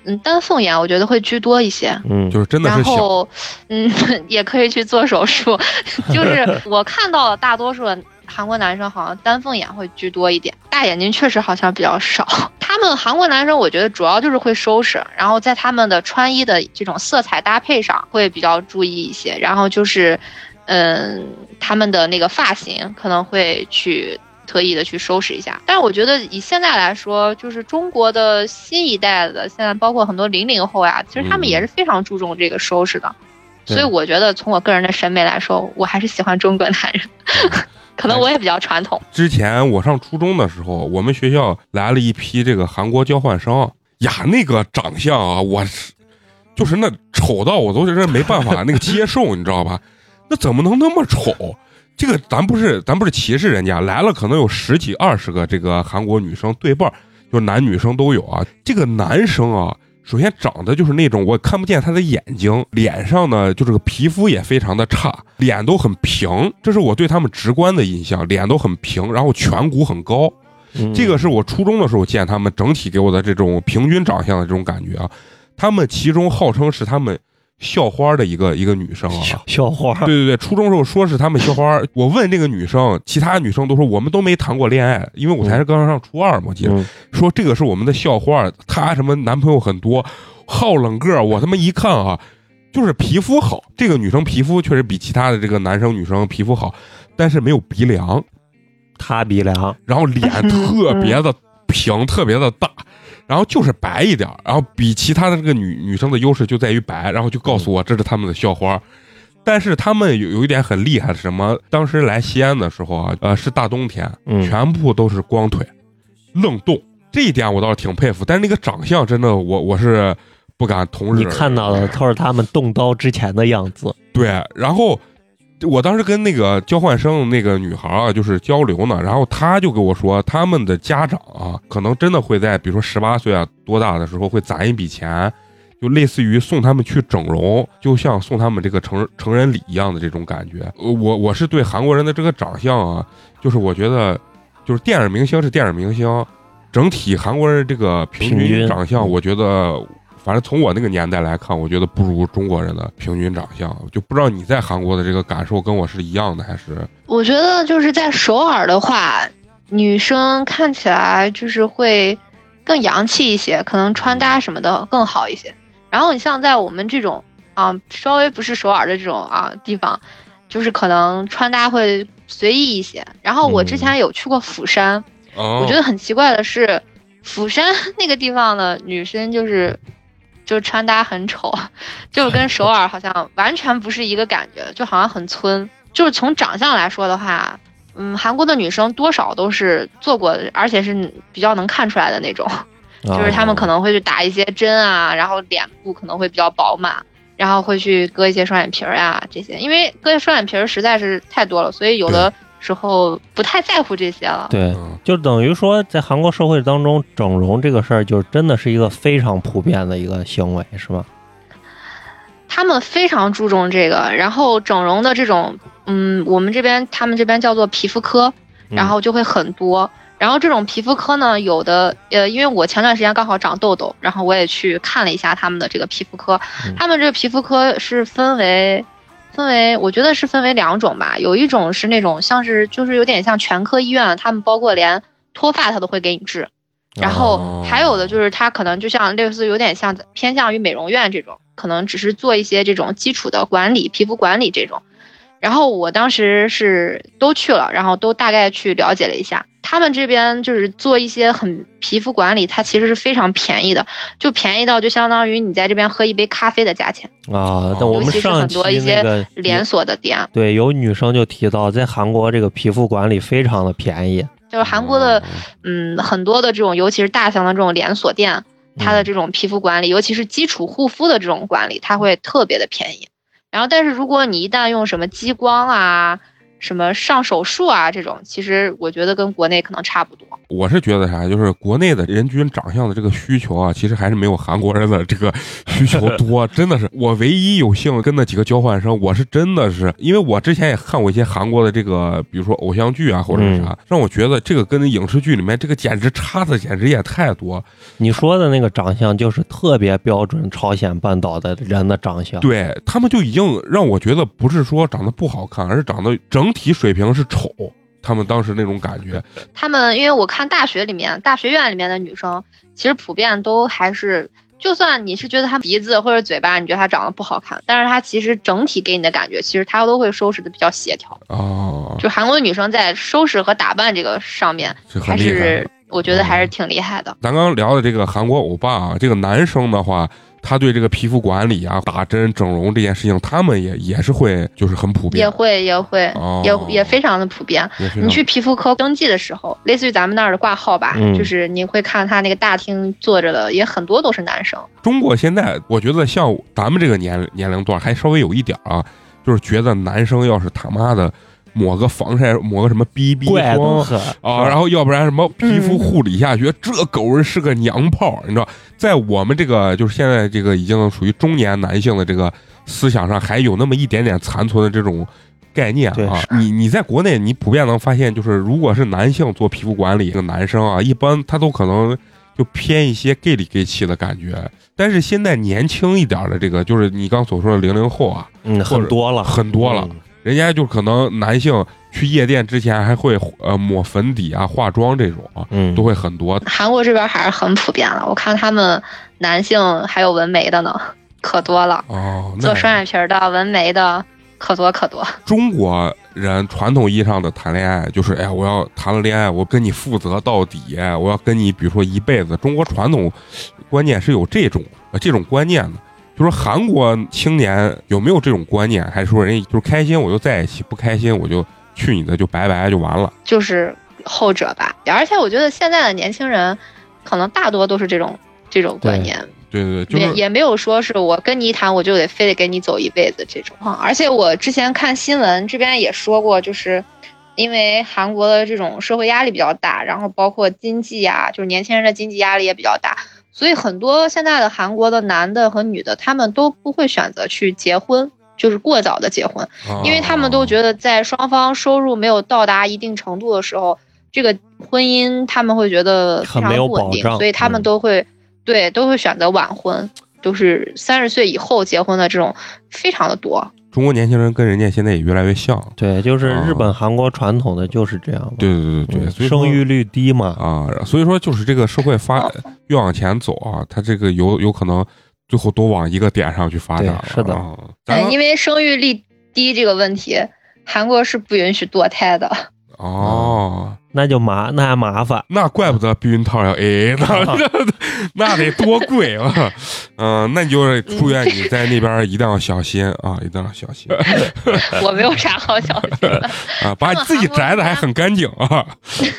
嗯丹凤眼，我觉得会居多一些。嗯，就是真的然是小，后，嗯，也可以去做手术。就是 我看到了大多数的韩国男生好像丹凤眼会居多一点，大眼睛确实好像比较少。他们韩国男生，我觉得主要就是会收拾，然后在他们的穿衣的这种色彩搭配上会比较注意一些，然后就是，嗯，他们的那个发型可能会去。特意的去收拾一下，但是我觉得以现在来说，就是中国的新一代的，现在包括很多零零后呀，其实他们也是非常注重这个收拾的。对所以我觉得从我个人的审美来说，我还是喜欢中国男人，可能我也比较传统。之前我上初中的时候，我们学校来了一批这个韩国交换生呀，那个长相啊，我是就是那丑到我都觉得没办法那个接受，你知道吧？那怎么能那么丑？这个咱不是咱不是歧视人家，来了可能有十几二十个这个韩国女生对半儿，就男女生都有啊。这个男生啊，首先长得就是那种我看不见他的眼睛，脸上呢就这个皮肤也非常的差，脸都很平，这是我对他们直观的印象，脸都很平，然后颧骨很高。这个是我初中的时候见他们整体给我的这种平均长相的这种感觉啊。他们其中号称是他们校花的一个一个女生啊，校校花，对对对，初中时候说是他们校花，我问这个女生，其他女生都说我们都没谈过恋爱，因为我才是刚上初二嘛，我记得、嗯。说这个是我们的校花，她什么男朋友很多，好冷个儿，我他妈一看啊，就是皮肤好，这个女生皮肤确实比其他的这个男生女生皮肤好，但是没有鼻梁，塌鼻梁，然后脸特别的平，特别的大。然后就是白一点，然后比其他的这个女女生的优势就在于白，然后就告诉我这是他们的校花，但是他们有有一点很厉害，是什么？当时来西安的时候啊，呃，是大冬天，嗯全部都是光腿，愣冻，这一点我倒是挺佩服。但是那个长相真的，我我是不敢同日。你看到的都是他们动刀之前的样子。对，然后我当时跟那个交换生那个女孩啊，就是交流呢，然后她就跟我说，他们的家长啊，可能真的会在比如说十八岁啊多大的时候会攒一笔钱，就类似于送他们去整容，就像送他们这个成成人礼一样的这种感觉。呃我我是对韩国人的这个长相啊，就是我觉得就是电影明星是电影明星，整体韩国人这个平均长相，我觉得。反正从我那个年代来看，我觉得不如中国人的平均长相。就不知道你在韩国的这个感受跟我是一样的，还是我觉得就是在首尔的话，女生看起来就是会更洋气一些，可能穿搭什么的更好一些。然后你像在我们这种啊，稍微不是首尔的这种啊地方，就是可能穿搭会随意一些。然后我之前有去过釜山，哦我觉得很奇怪的是，釜山 那个地方的女生就是。就是穿搭很丑，就跟首尔好像完全不是一个感觉，就好像很村。就是从长相来说的话，嗯，韩国的女生多少都是做过，而且是比较能看出来的那种。就是她们可能会去打一些针啊，然后脸部可能会比较饱满，然后会去割一些双眼皮儿呀这些。因为割双眼皮儿实在是太多了，所以有的时候不太在乎这些了。对，嗯就等于说，在韩国社会当中，整容这个事儿，就真的是一个非常普遍的一个行为，是吗？他们非常注重这个，然后整容的这种，嗯，我们这边他们这边叫做皮肤科，嗯然后就会很多。然后这种皮肤科呢，有的呃，因为我前段时间刚好长痘痘，然后我也去看了一下他们的这个皮肤科。嗯他们这个皮肤科是分为分为，我觉得是分为两种吧。有一种是那种像是就是有点像全科医院，他们包括连脱发他都会给你治。然后还有的就是他可能就像类似有点像偏向于美容院这种，可能只是做一些这种基础的管理、皮肤管理这种。然后我当时是都去了，然后都大概去了解了一下，他们这边就是做一些很皮肤管理，它其实是非常便宜的，就便宜到就相当于你在这边喝一杯咖啡的价钱，啊，那我们上期多一些那个连锁的店。对有女生就提到，在韩国这个皮肤管理非常的便宜，就是韩国的，嗯，很多的这种，尤其是大型的这种连锁店，它的这种皮肤管理，尤其是基础护肤的这种管理，它会特别的便宜。然后，但是如果你一旦用什么激光啊，什么上手术啊这种，其实我觉得跟国内可能差不多。我是觉得啥，就是国内的人均长相的这个需求啊，其实还是没有韩国人的这个 需求多。真的是，我唯一有幸跟那几个交换生，我是真的是，因为我之前也看过一些韩国的这个，比如说偶像剧啊或者是啥，让我觉得这个跟影视剧里面这个简直差的简直也太多。你说的那个长相就是特别标准朝鲜半岛的人的长相，对他们就已经让我觉得不是说长得不好看，而是长得整体水平是丑。他们当时那种感觉，他们因为我看大学里面、大学院里面的女生，其实普遍都还是，就算你是觉得她鼻子或者嘴巴，你觉得她长得不好看，但是她其实整体给你的感觉，其实她都会收拾的比较协调。哦，就韩国的女生在收拾和打扮这个上面，还是我觉得还是挺厉害的。咱刚聊的这个韩国欧巴啊，这个男生的话。他对这个皮肤管理啊、打针、整容这件事情，他们也也是会，就是很普遍，也会也会，也也非常的普遍。你去皮肤科登记的时候，类似于咱们那儿的挂号吧，就是你会看他那个大厅坐着的，也很多都是男生。中国现在，我觉得像咱们这个年年龄段，还稍微有一点啊，就是觉得男生要是他妈的。抹个防晒，抹个什么 BB 霜啊，然后要不然什么皮肤护理下去，这狗人是个娘炮，你知道，在我们这个就是现在这个已经属于中年男性的这个思想上，还有那么一点点残存的这种概念啊。你你在国内，你普遍能发现，就是如果是男性做皮肤管理，这个男生啊，一般他都可能就偏一些 gay 里 gay 气的感觉。但是现在年轻一点的这个，就是你刚所说的零零后啊，嗯，很多了，很多了。人家就可能男性去夜店之前还会呃抹粉底啊、化妆这种，嗯，都会很多。韩国这边还是很普遍了，我看他们男性还有纹眉的呢，可多了。哦，做双眼皮的、纹眉的，可多可多。中国人传统意义上的谈恋爱就是，哎呀，我要谈了恋爱，我跟你负责到底，我要跟你，比如说一辈子。中国传统观念是有这种这种观念的。就说韩国青年有没有这种观念？还是说人家就是开心我就在一起，不开心我就去你的就拜拜就完了？就是后者吧。而且我觉得现在的年轻人，可能大多都是这种这种观念。对对对，也也没有说是我跟你一谈我就得非得跟你走一辈子这种。而且我之前看新闻这边也说过，就是因为韩国的这种社会压力比较大，然后包括经济啊，就是年轻人的经济压力也比较大。所以很多现在的韩国的男的和女的，他们都不会选择去结婚，就是过早的结婚，因为他们都觉得在双方收入没有到达一定程度的时候，这个婚姻他们会觉得非常不稳定，所以他们都会对都会选择晚婚，就是三十岁以后结婚的这种非常的多。中国年轻人跟人家现在也越来越像，对，就是日本、韩国传统的就是这样，对对对对对，生育率低嘛啊，所以说就是这个社会发越往前走啊，它这个有有可能最后都往一个点上去发展了，是的，因为生育率低这个问题，韩国是不允许堕胎的。哦，那就麻，那还麻烦，那怪不得避孕套要 A A 呢，那得多贵啊！嗯，那你就是祝愿你在那边一定要小心啊，一定要小心。我没有啥好小心的啊，把自己摘的还很干净啊。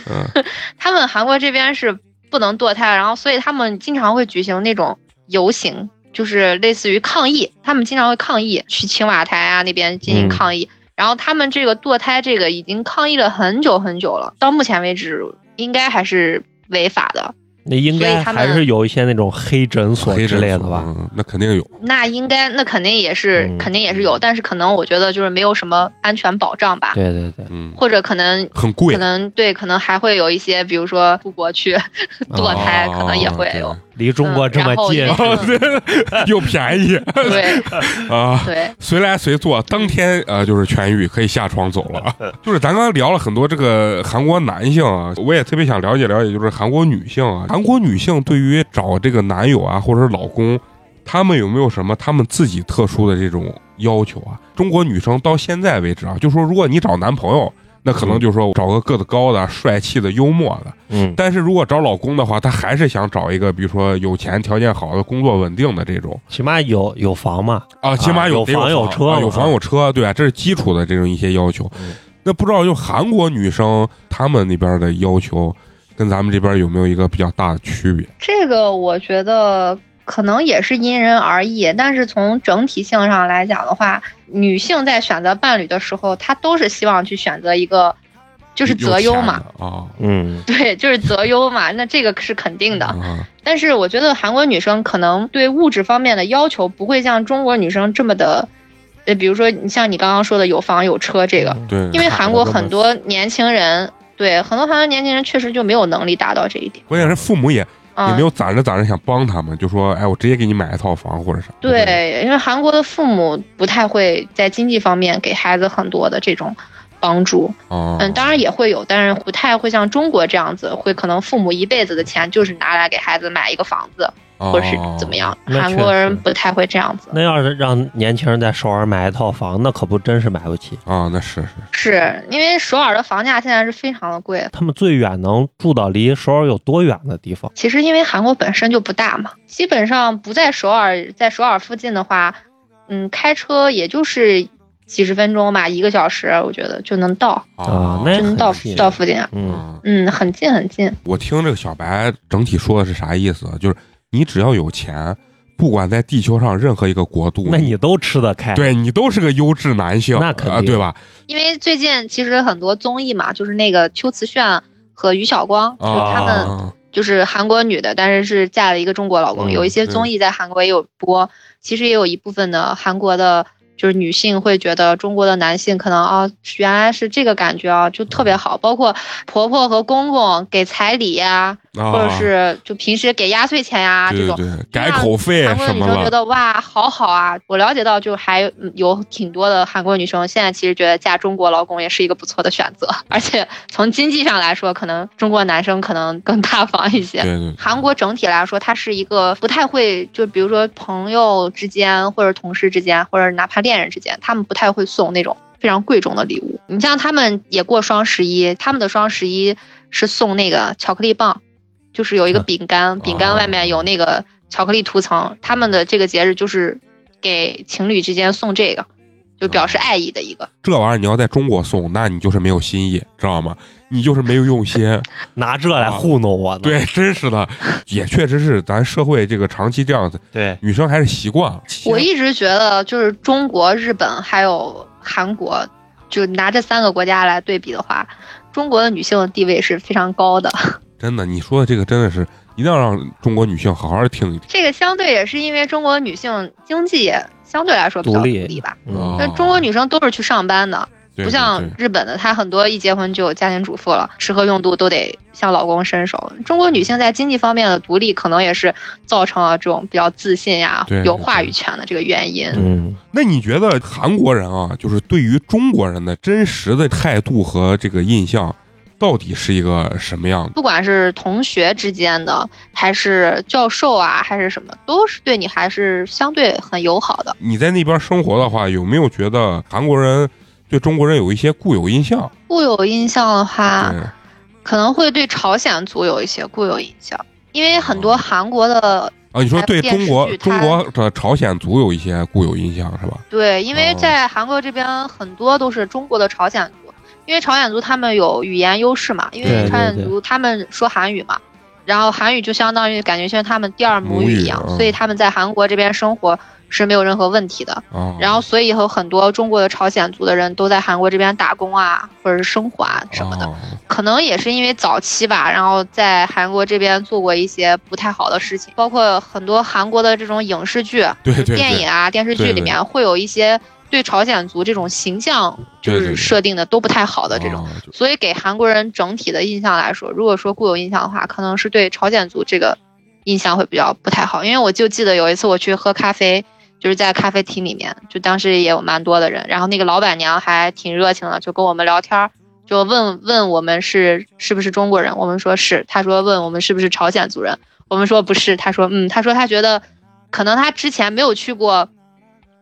嗯，他们韩国这边是不能堕胎，然后所以他们经常会举行那种游行，就是类似于抗议，他们经常会抗议去青瓦台啊那边进行抗议。然后他们这个堕胎这个已经抗议了很久很久了，到目前为止应该还是违法的。那应该还是有一些那种黑诊所之类的吧？那肯定有。那应该，那肯定也是，肯定也是有，但是可能我觉得就是没有什么安全保障吧。对对对，嗯。或者可能很贵，可能对，可能还会有一些，比如说出国去 堕胎，可能也会有。离中国这么近，又便宜。对 啊，对，随来随做，当天呃就是痊愈，可以下床走了。就是咱刚刚聊了很多这个韩国男性啊，我也特别想了解了解，就是韩国女性啊，韩国女性对于找这个男友啊或者是老公，他们有没有什么他们自己特殊的这种要求啊？中国女生到现在为止啊，就说如果你找男朋友。那可能就是说找个个子高的、帅气的、幽默的，嗯，但是如果找老公的话，他还是想找一个，比如说有钱、条件好的、工作稳定的这种，起码有有房嘛，啊，起码有房有车，有房有车，对啊，这是基础的这种一些要求。那不知道就韩国女生她们那边的要求跟咱们这边有没有一个比较大的区别？这个我觉得。可能也是因人而异，但是从整体性上来讲的话，女性在选择伴侣的时候，她都是希望去选择一个，就是择优嘛，啊嗯，对，就是择优嘛，那这个是肯定的。啊但是我觉得韩国女生可能对物质方面的要求不会像中国女生这么的，呃，比如说你像你刚刚说的有房有车这个，对，因为韩国很多年轻人，对很多韩国年轻人确实就没有能力达到这一点。关键是父母也也嗯没，有攒着攒着想帮他们，就说哎，我直接给你买一套房或者啥。对，因为韩国的父母不太会在经济方面给孩子很多的这种帮助。啊，嗯，当然也会有，但是不太会像中国这样子，会可能父母一辈子的钱就是拿来给孩子买一个房子，然或者是怎么样。那韩国人不太会这样子。那要是让年轻人在首尔买一套房，那可不真是买不起。啊？那是是是因为首尔的房价现在是非常的贵。他们最远能住到离首尔有多远的地方？其实因为韩国本身就不大嘛，基本上不在首尔，在首尔附近的话，嗯，开车也就是几十分钟吧，一个小时，我觉得就能到，啊那就能到到附近。啊，嗯，嗯，很近很近。我听这个小白整体说的是啥意思？就是你只要有钱，不管在地球上任何一个国度，那你都吃得开。对你都是个优质男性，那肯定啊对吧？因为最近其实很多综艺嘛，就是那个秋瓷炫和于晓光，就是他们啊就是韩国女的，但是是嫁了一个中国老公。嗯有一些综艺在韩国也有播，其实也有一部分的韩国的，就是女性会觉得中国的男性可能啊，原来是这个感觉啊，就特别好。包括婆婆和公公给彩礼呀、啊，或者是就平时给压岁钱呀、这种。改口费韩国的女什么了，生觉得哇，好好啊！我了解到，就还嗯有挺多的韩国女生现在其实觉得嫁中国老公也是一个不错的选择，而且从经济上来说，可能中国男生可能更大方一些。对对，韩国整体来说，它是一个不太会，就比如说朋友之间，或者同事之间，或者哪怕恋人之间，他们不太会送那种非常贵重的礼物。你像他们也过双十一，他们的双十一是送那个巧克力棒，就是有一个啊饼干，饼干外面有那个巧克力涂层。他们的这个节日就是给情侣之间送这个，就表示爱意的一个。这玩意儿你要在中国送，那你就是没有新意，知道吗？你就是没有用心。拿这来糊弄我呢。对，真是的，也确实是咱社会这个长期这样子，对，女生还是习惯了。我一直觉得，就是中国、日本还有韩国，就拿这三个国家来对比的话，中国的女性的地位是非常高的。真的，你说的这个真的是一定要让中国女性好好听一听。这个相对也是因为中国女性经济也相对来说比较独立吧。嗯那中国女生都是去上班的，对不像日本的，她很多一结婚就有家庭主妇了，吃喝用度都得向老公伸手。中国女性在经济方面的独立，可能也是造成了这种比较自信呀、有话语权的这个原因。嗯，那你觉得韩国人啊，就是对于中国人的真实的态度和这个印象，到底是一个什么样的？不管是同学之间的，还是教授啊，还是什么，都是对你还是相对很友好的。你在那边生活的话，有没有觉得韩国人对中国人有一些固有印象？固有印象的话，可能会对朝鲜族有一些固有印象，因为很多韩国的啊，你说对中国中国的朝鲜族有一些固有印象是吧？对，因为哦在韩国这边很多都是中国的朝鲜族，因为朝鲜族他们有语言优势嘛，因为朝鲜族他们说韩语嘛，然后韩语就相当于感觉像他们第二母母语语一样，嗯所以他们在韩国这边生活是没有任何问题的。啊，然后，所以有很多中国的朝鲜族的人都在韩国这边打工啊，或者是生活啊什么的。哦可能也是因为早期吧，然后在韩国这边做过一些不太好的事情，包括很多韩国的这种影视剧、对对对电影啊、电视剧里面会有一些对朝鲜族这种形象就是设定的都不太好的这种，所以给韩国人整体的印象来说，如果说固有印象的话，可能是对朝鲜族这个印象会比较不太好。因为我就记得有一次我去喝咖啡，就是在咖啡厅里面，就当时也有蛮多的人，然后那个老板娘还挺热情的，就跟我们聊天儿，就问问我们是是不是中国人，我们说是，他说问我们是不是朝鲜族人，我们说不是，他说嗯，他说他觉得可能他之前没有去过。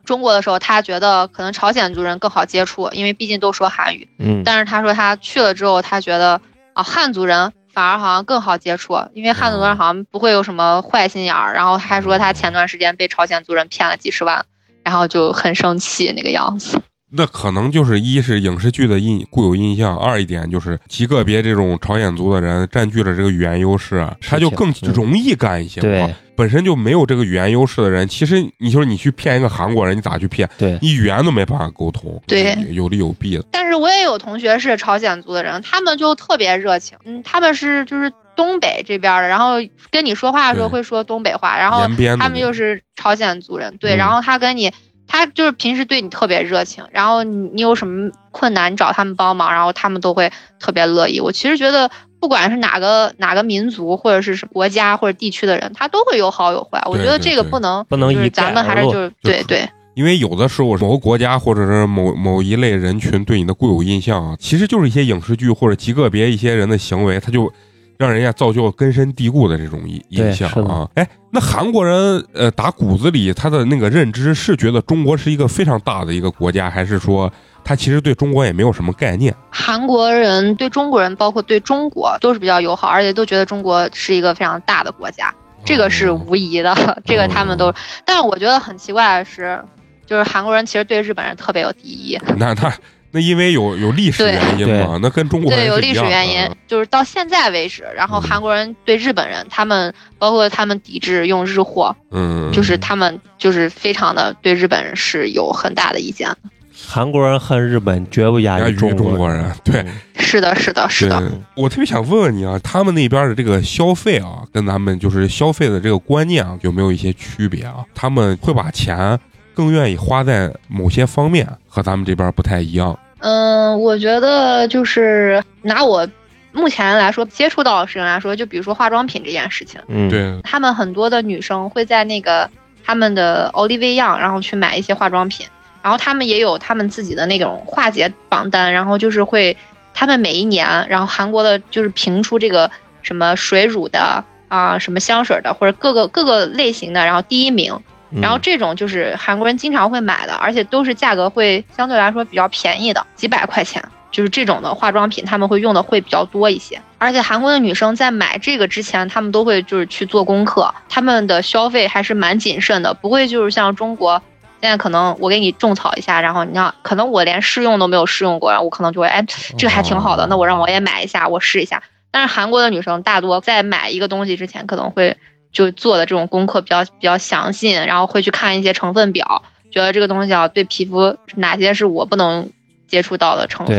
中国的时候，他觉得可能朝鲜族人更好接触，因为毕竟都说韩语。嗯，但是他说他去了之后，他觉得啊，汉族人反而好像更好接触，因为汉族人好像不会有什么坏心眼儿。然后还说他前段时间被朝鲜族人骗了几十万，然后就很生气那个样子。那可能就是一是影视剧的印固有印象，二一点就是极个别这种朝鲜族的人占据了这个语言优势，他就更容易干一些。对，本身就没有这个语言优势的人，其实你说你去骗一个韩国人，你咋去骗？对，你语言都没办法沟通。对，有利有弊的。但是我也有同学是朝鲜族的人，他们就特别热情。嗯，他们是就是东北这边的，然后跟你说话的时候会说东北话，然后他们又是朝鲜族人，对，然后他跟你。他就是平时对你特别热情，然后你你有什么困难找他们帮忙，然后他们都会特别乐意。我其实觉得，不管是哪个哪个民族或者是国家或者地区的人，他都会有好有坏。我觉得这个不能不能以咱们还是就是对对。因为有的时候某个国家或者是某某一类人群对你的固有印象啊，其实就是一些影视剧或者极个别一些人的行为，他就。让人家造就根深蒂固的这种印印象啊！哎，那韩国人呃打骨子里他的那个认知是觉得中国是一个非常大的一个国家，还是说他其实对中国也没有什么概念？韩国人对中国人，包括对中国都是比较友好，而且都觉得中国是一个非常大的国家，这个是无疑的。这个他们都，但是我觉得很奇怪的是，就是韩国人其实对日本人特别有敌意。那他。那因为有有历史原因嘛，那跟中国对有历史原因，就是到现在为止，然后韩国人对日本人，他们包括他们抵制用日货，嗯，就是他们就是非常的对日本人是有很大的意见的。韩国人恨日本绝不亚于中国人，对，是的，是的，是的。我特别想问问你啊，他们那边的这个消费啊，跟咱们就是消费的这个观念啊，有没有一些区别啊？他们会把钱。更愿意花在某些方面，和咱们这边不太一样。嗯，我觉得就是拿我目前来说接触到的事情来说，就比如说化妆品这件事情。嗯，对。他们很多的女生会在那个他们的奥利维样，然后去买一些化妆品，然后他们也有他们自己的那种化解榜单，然后就是会他们每一年，然后韩国的就是评出这个什么水乳的啊，什么香水的，或者各个各个类型的，然后第一名。然后这种就是韩国人经常会买的，而且都是价格会相对来说比较便宜的，几百块钱，就是这种的化妆品，他们会用的会比较多一些。而且韩国的女生在买这个之前，他们都会就是去做功课，他们的消费还是蛮谨慎的，不会就是像中国现在可能我给你种草一下，然后你看可能我连试用都没有试用过，然后我可能就会哎这个还挺好的，那我让我也买一下，我试一下。但是韩国的女生大多在买一个东西之前，可能会。就做的这种功课比较比较详细，然后会去看一些成分表，觉得这个东西啊对皮肤哪些是我不能接触到的成分，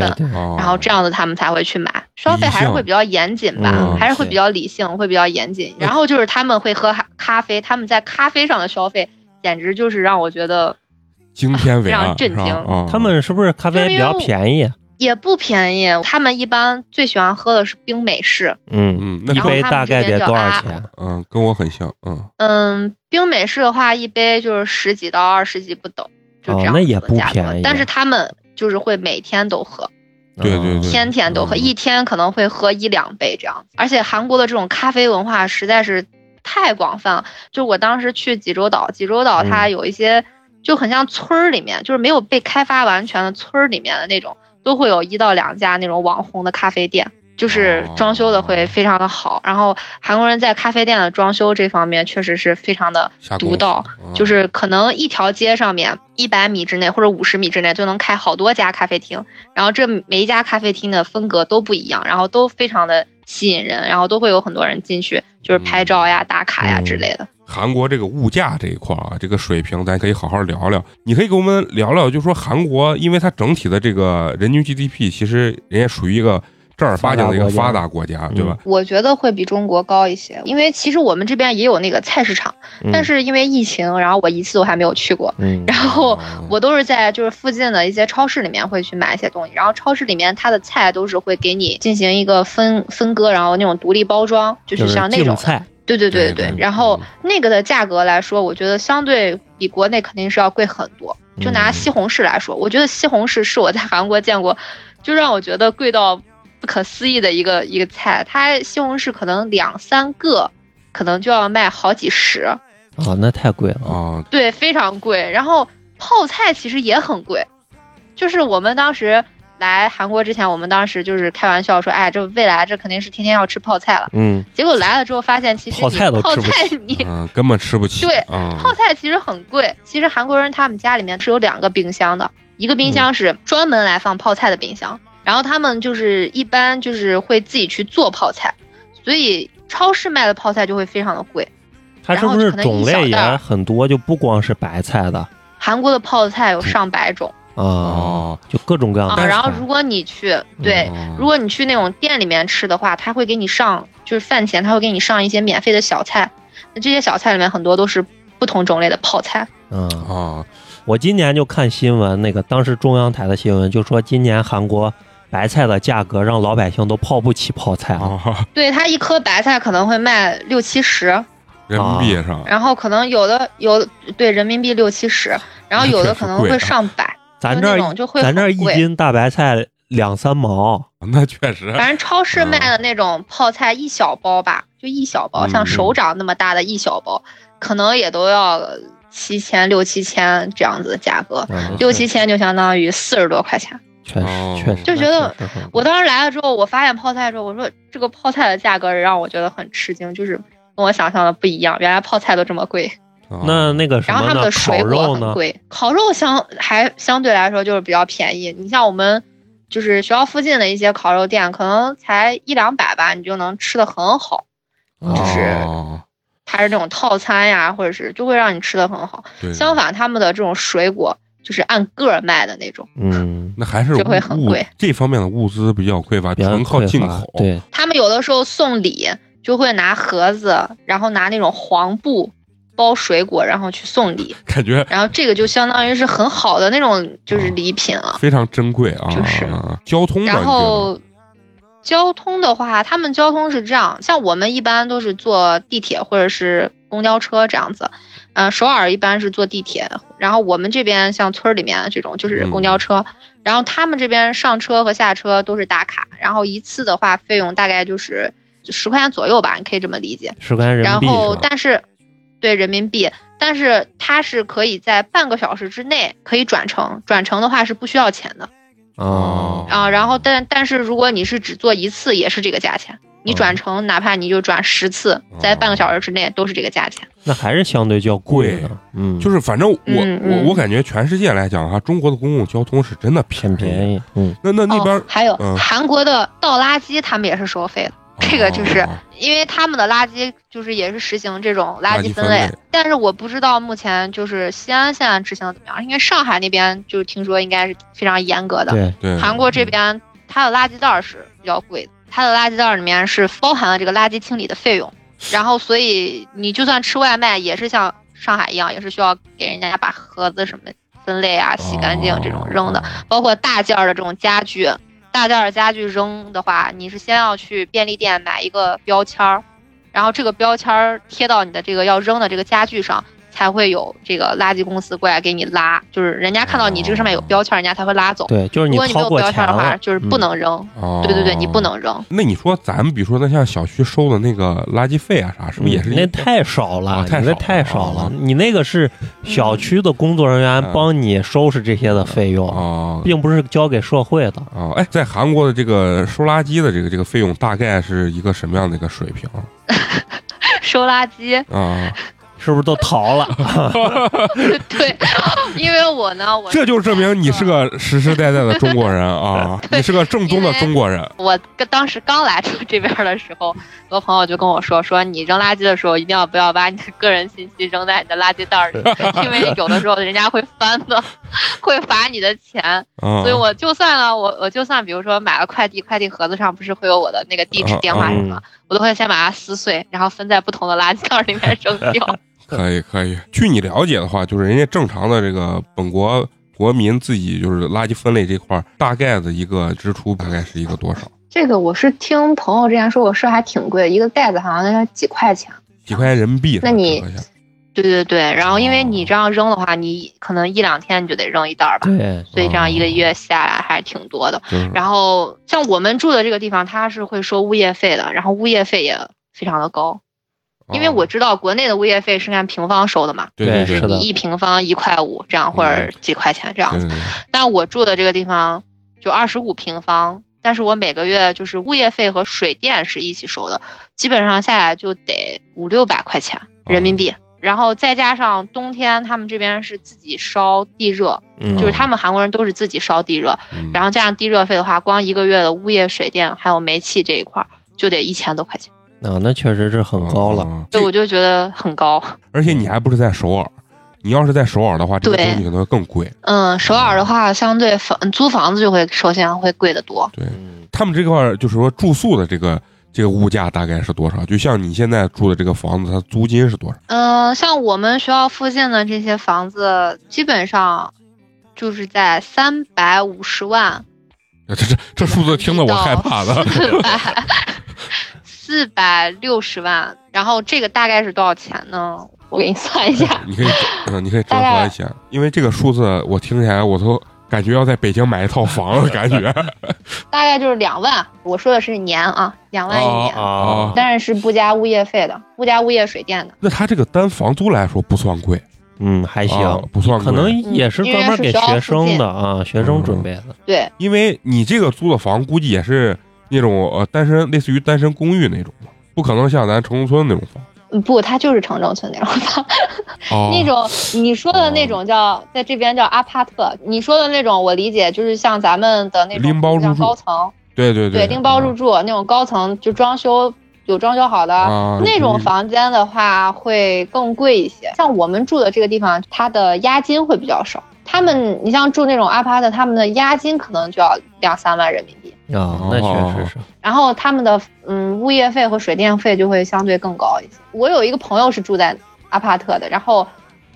然后这样子他们才会去买。消费还是会比较严谨吧，还是会比较理性，会比较严谨。然后就是他们会喝咖啡，他们在咖啡上的消费简直就是让我觉得惊天非常震惊。他们是不是咖啡比较便宜？也不便宜，他们一般最喜欢喝的是冰美式。嗯嗯，那一杯大概得多少钱？嗯，跟我很像。嗯嗯，冰美式的话，一杯就是十几到二十几不等，就这样那也不便宜。但是他们就是会每天都喝，对对对，天天都喝，一天可能会喝一两杯这样。而且韩国的这种咖啡文化实在是太广泛了。就我当时去济州岛，济州岛它有一些就很像村儿里面，就是没有被开发完全的村儿里面的那种。都会有一到两家那种网红的咖啡店，就是装修的会非常的好。然后韩国人在咖啡店的装修这方面确实是非常的独到，就是可能一条街上面一百米之内或者五十米之内就能开好多家咖啡厅，然后这每一家咖啡厅的风格都不一样，然后都非常的吸引人，然后都会有很多人进去就是拍照呀、打卡呀之类的。韩国这个物价这一块啊，这个水平咱可以好好聊聊。你可以跟我们聊聊，就说韩国，因为它整体的这个人均 GDP，其实人家属于一个正儿八经的一个发达国家，对吧？我觉得会比中国高一些，因为其实我们这边也有那个菜市场，但是因为疫情，然后我一次都还没有去过。然后我都是在就是附近的一些超市里面会去买一些东西，然后超市里面它的菜都是会给你进行一个分分割，然后那种独立包装，就是像那种菜。对对对对，然后那个的价格来说，我觉得相对比国内肯定是要贵很多。就拿西红柿来说，我觉得西红柿是我在韩国见过，就让我觉得贵到不可思议的一个一个菜。它西红柿可能两三个，可能就要卖好几十。哦，那太贵了啊！对，非常贵。然后泡菜其实也很贵，就是我们当时来韩国之前，我们当时就是开玩笑说，哎，这未来这肯定是天天要吃泡菜了。嗯，结果来了之后发现，其实泡菜都吃不菜你嗯，根本吃不起。对啊，泡菜其实很贵。其实韩国人他们家里面是有两个冰箱的，一个冰箱是专门来放泡菜的冰箱，然后他们就是一般就是会自己去做泡菜，所以超市卖的泡菜就会非常的贵。它是不是种类也很多？就不光是白菜的韩国的泡菜有上百种啊，哦，就各种各样的啊，然后如果你去对，哦如果你去那种店里面吃的话，他会给你上就是饭前他会给你上一些免费的小菜，那这些小菜里面很多都是不同种类的泡菜。嗯，啊，我今年就看新闻，那个当时中央台的新闻就说，今年韩国白菜的价格让老百姓都泡不起泡菜了。啊，对，它一颗白菜可能会卖六七十，人民币上，然后可能有的有对人民币六七十，然后有的可能会上百，就咱这儿就会咱这儿一斤大白菜两三毛，那确实反正超市卖的那种泡菜一小包吧，就一小包，嗯像手掌那么大的一小包，可能也都要七千六七千这样子的价格，嗯六七千就相当于四十多块钱。确实哦确实就觉得我当时来了之后，我发现泡菜之后，我说这个泡菜的价格让我觉得很吃惊，就是跟我想象的不一样，原来泡菜都这么贵。啊那那个什然后他们的么呢？烤水果肉呢？很贵，烤肉相还相对来说就是比较便宜。你像我们就是学校附近的一些烤肉店，可能才一两百吧，你就能吃的很好。就是哦它是那种套餐呀，或者是就会让你吃的很好。对相反，他们的这种水果就是按个儿卖的那种，嗯，那还是就会很贵这方面的物资比较匮乏，比较纯靠进口。，对，他们有的时候送礼就会拿盒子，然后拿那种黄布包水果，然后去送礼，感觉然后这个就相当于是很好的那种就是礼品了。非常珍贵啊。就是交通，然后交通的话，他们交通是这样，像我们一般都是坐地铁或者是公交车这样子，嗯、首尔一般是坐地铁，然后我们这边像村儿里面这种就是公交车，然后他们这边上车和下车都是打卡，然后一次的话费用大概就是十块钱左右吧，你可以这么理解。十块钱人然后民币然后？但是对人民币，但是它是可以在半个小时之内可以转乘，转乘的话是不需要钱的。哦，啊，然后但但是如果你是只做一次，也是这个价钱。你哦转乘，哪怕你就转十次，在半个小时之内都是这个价钱。那还是相对较贵的，嗯，就是反正我我我感觉全世界来讲的话，中国的公共交通是真的偏便宜。宜，嗯，那那那边哦、还有、嗯韩国的倒垃圾，他们也是收费的。这个就是哦因为他们的垃圾就是也是实行这种垃垃圾圾分类，分类但是我不知道目前就是西安现在执行的怎么样，因为上海那边就是听说应该是非常严格的。对，对韩国这边它的垃圾袋儿是比较贵的，它的垃圾袋儿里面是包含了这个垃圾清理的费用，然后所以你就算吃外卖也是像上海一样，也是需要给人家把盒子什么分类啊、洗干净这种扔的，哦包括大件儿的这种家具，大件儿的家具扔的话，你是先要去便利店买一个标签儿，然后这个标签儿贴到你的这个要扔的这个家具上。才会有这个垃圾公司过来给你拉，就是人家看到你这个上面有标签儿，人家才会拉走。对，就是如果你没有标签的话，就是不嗯能扔。哦对对对，你不。能扔。那你说咱们比如说那像小区收的那个垃圾费啊啥，是不是也是嗯那太少了，太少了太少了啊。你那个是小区的工作人员嗯帮你收拾这些的费用，哦并不是交给社会的。哦，哎，在韩国的这个收垃圾的这个这个费用大概是一个什么样的一个水平 收垃圾，啊？是不是都逃了？对，因为我呢，我这就证明你是个实实在在的中国人啊，你是个正宗的中国人。我跟当时刚来这这边的时候，很多朋友就跟我说，说你扔垃圾的时候一定要不要把你的个人信息扔在你的垃圾袋里，因为有的时候人家会翻的，会罚你的钱。啊，所以我就算了，我我就算比如说买了快递，快递盒子上不是会有我的那个地址、嗯电话什嗯么，我都会先把它撕碎，然后分在不同的垃圾袋里面扔掉。可以可以。据你了解的话，就是人家正常的这个本国国民自己就是垃圾分类这块儿，大概的一个支出大概是一个多少？这个我是听朋友之前说我说还挺贵，一个袋子好像要几块钱。几块钱人民币？那你对对对，然后因为哦。你这样扔的话，你可能一两天你就得扔一袋儿吧，对，所以这样一个月下来还挺多的。就是然后像我们住的这个地方，它是会收物业费的，然后物业费也非常的高，因为我哦。知道国内的物业费是按平方收的嘛，对对对是你一平方一块五这样，或者几块钱这样子。但我住的这个地方，就二十五平方，但是我每个月就是物业费和水电是一起收的，基本上下来就得五六百块钱人民币。然后再加上冬天他们这边是自己烧地热，嗯就是他们韩国人都是自己烧地热，嗯然后加上地热费的话，光一个月的物业、水电还有煤气这一块儿就得一千多块钱，啊，那确实是很高了。啊所以我就觉得很高。而且你还不是在首尔，你要是在首尔的话，这个东西可能会更贵。嗯，首尔的话，相对房租房子就会首先会贵得多。对嗯他们这块儿就是说住宿的这个这个物价大概是多少？就像你现在住的这个房子，它租金是多少？嗯、像我们学校附近的这些房子，基本上就是在三百五十万 这这这数字听得我害怕的。四百六十万。然后这个大概是多少钱呢？我给你算一下，你可以，嗯，你可以折合一下，因为这个数字我听起来我都感觉要在北京买一套房的 感觉。大概就是两万。我说的是年啊，两万一年，啊，但是是不加物业费的，不加物业水电的。那他这个单房租来说不算贵，嗯，还行，啊不算贵，可能也是专门给学生的啊，学生嗯准备的。对，因为你这个租的房估计也是那种呃单身，类似于单身公寓那种嘛，不可能像咱城中村那种房。嗯不，它就是城中村那种房。哦，那种你说的那种叫在这边叫阿帕特，你说的那种我理解就是像咱们的那种像拎包入住高层，对对对，拎包入住那种高层就装修有装修好的。啊，那种嗯房间的话会更贵一些，像我们住的这个地方，它的押金会比较少。他们，你像住那种阿帕特，他们的押金可能就要两三万人民币，啊，那确实是。然后他们的嗯物业费和水电费就会相对更高一些。我有一个朋友是住在阿帕特的，然后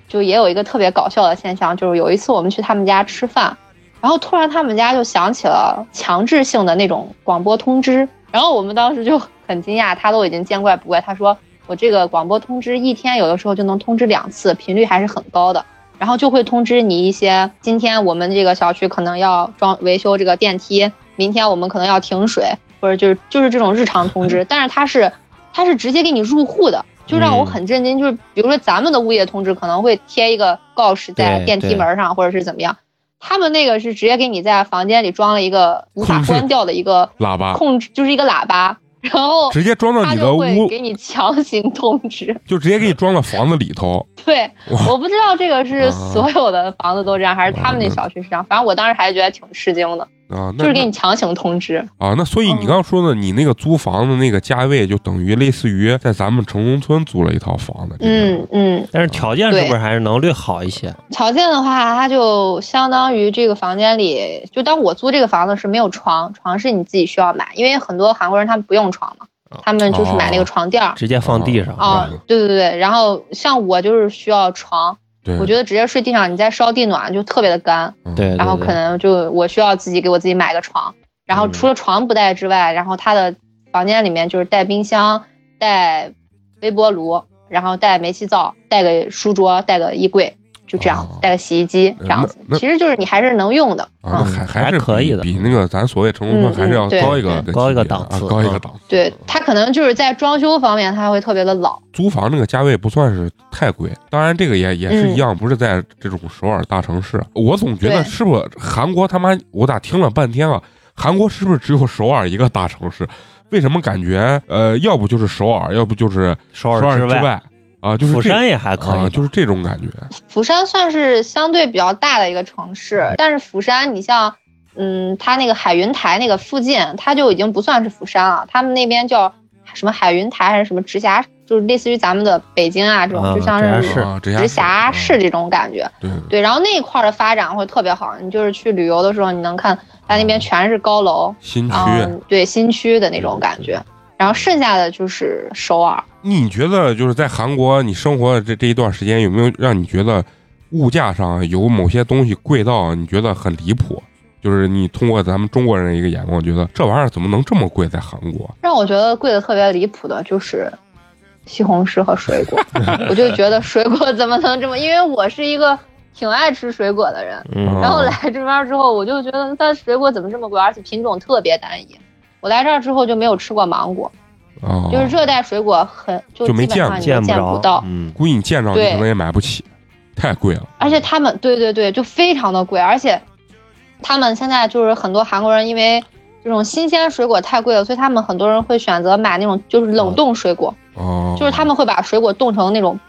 就也有一个特别搞笑的现象，就是有一次我们去他们家吃饭，然后突然他们家就响起了强制性的那种广播通知，然后我们当时就很惊讶，他都已经见怪不怪，他说我这个广播通知一天有的时候就能通知两次，频率还是很高的。然后就会通知你一些，今天我们这个小区可能要装维修这个电梯，明天我们可能要停水，或者就是就是这种日常通知。但是它是它是直接给你入户的，就让我很震惊。就是比如说咱们的物业通知可能会贴一个告示在电梯对门上，或者是怎么样，他们那个是直接给你在房间里装了一个无法关掉的一个喇叭控制，就是一个喇叭，然后直接装到他你的就会屋，给你强行通知。就直接给你装到房子里头。对，我不知道这个是啊所有的房子都这样，还是他们那小区是这样。反正我当时还觉得挺吃惊的，啊，那就是给你强行通知。啊，那所以你嗯刚刚说的，你那个租房的那个价位，就等于类似于在咱们城中村租了一套房子。嗯嗯，但是条件是不是还是能略好一些？条件的话，它就相当于这个房间里，就当我租这个房子是没有床，床是你自己需要买，因为很多韩国人他们不用床嘛，他们就是买那个床垫儿。直接放地上啊、哦对对对，然后像我就是需要床，对，我觉得直接睡地上，你再烧地暖就特别的干，嗯。对，然后可能就我需要自己给我自己买个床，然后嗯。除了床不带之外，然后他的房间里面就是带冰箱、带微波炉，然后带煤气灶、带个书桌、带个衣柜，就这样哦，带个洗衣机这样子。其实就是你还是能用的，啊，嗯，还还是可以的比那个咱所谓成功村嗯还是要高一个高一个档次啊高一个嗯档次。对，它可能就是在装修方面它会特别的老，租房那个价位不算是太贵，当然这个也也是一样，不是在这种首尔大城市。我总觉得是不是韩国他妈，我咋听了半天啊？韩国是不是只有首尔一个大城市？为什么感觉呃，要不就是首尔，要不就是首首尔之之外啊？就是釜山也还可以啊，就是这种感觉。釜山算是相对比较大的一个城市，但是釜山你像，嗯，它那个海云台那个附近，它就已经不算是釜山了，他们那边叫什么海云台还是什么直辖，就是类似于咱们的北京啊这种，啊就像是直辖市这种感觉。对，对，然后那一块儿的发展会特别好，你就是去旅游的时候，你能看它那边全是高楼，新区。对新区的那种感觉，然后剩下的就是首尔。你觉得就是在韩国你生活的这这一段时间，有没有让你觉得物价上有某些东西贵到你觉得很离谱？就是你通过咱们中国人的一个眼光，觉得这玩意儿怎么能这么贵？在韩国让我觉得贵的特别离谱的就是西红柿和水果，我就觉得水果怎么能这么？因为我是一个挺爱吃水果的人，嗯，然后来这边之后，我就觉得它水果怎么这么贵，而且品种特别单一。我来这儿之后就没有吃过芒果，啊，就是热带水果很就就没见都见不到，嗯，估计你见着你对可能也买不起，太贵了。而且他们对对对就非常的贵，而且他们现在就是很多韩国人因为这种新鲜水果太贵了，所以他们很多人会选择买那种就是冷冻水果，哦，就是他们会把水果冻成那种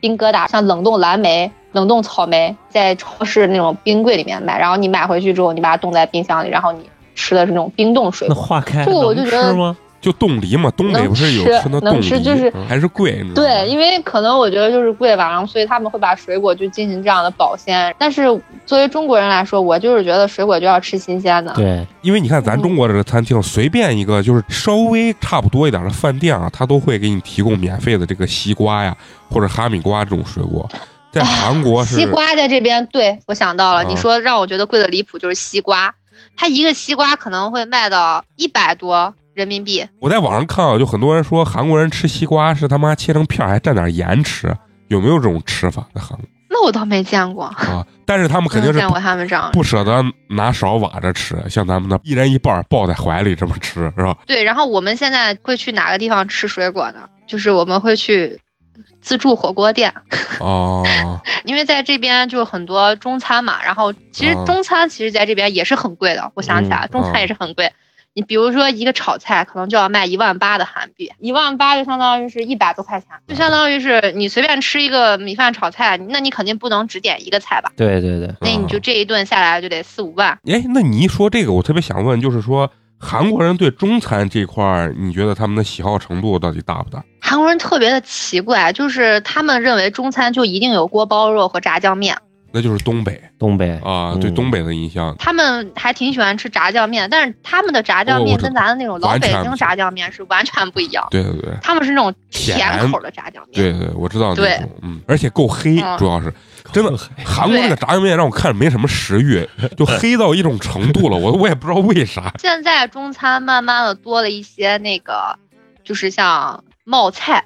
冰疙瘩，像冷冻蓝莓、冷冻草莓，在超市那种冰柜里面买，然后你买回去之后，你把它冻在冰箱里，然后你吃的是那种冰冻水那果。化开这个我就觉得吗？就冻梨嘛，东北不是有能吃能吃那冻梨，吃就是嗯还是贵，对，因为可能我觉得就是贵吧，然后所以他们会把水果就进行这样的保鲜。但是作为中国人来说，我就是觉得水果就要吃新鲜的。对，因为你看咱中国这个餐厅，随便一个就是稍微差不多一点的饭店啊，他都会给你提供免费的这个西瓜呀，或者哈密瓜这种水果。在韩国是 西瓜在这边，对我想到了，啊你说让我觉得贵的离谱就是西瓜，它一个西瓜可能会卖到一百多人民币。我在网上看啊，就很多人说韩国人吃西瓜是他妈切成片儿还蘸点盐吃，有没有这种吃法在韩国那我倒没见过，啊？但是他们肯定是见过他们这样。不舍得拿勺挖着吃，像咱们的一人一半抱在怀里这么吃，是吧？对，然后我们现在会去哪个地方吃水果呢？就是我们会去自助火锅店，哦，因为在这边就很多中餐嘛，然后其实啊中餐其实在这边也是很贵的。我想起来，中餐也是很贵。你比如说一个炒菜，可能就要卖一万八的韩币，一万八就相当于是一百多块钱，就相当于是你随便吃一个米饭炒菜，那你肯定不能只点一个菜吧？对对对，那你就这一顿下来就得四五万。哎，那你一说这个，我特别想问，就是说韩国人对中餐这块儿，你觉得他们的喜好程度到底大不大？韩国人特别的奇怪，就是他们认为中餐就一定有锅包肉和炸酱面，那就是东北东北啊，嗯对东北的印象。他们还挺喜欢吃炸酱面，但是他们的炸酱面跟咱的那种老北京炸酱面是完全不一样。对对对他们是那种甜甜口的炸酱面，对对，我知道那对种，嗯，而且够黑，嗯主要是真的。韩国那个炸酱面让我看着没什么食欲，就黑到一种程度了，我我也不知道为啥。现在中餐慢慢的多了一些那个，就是像冒菜，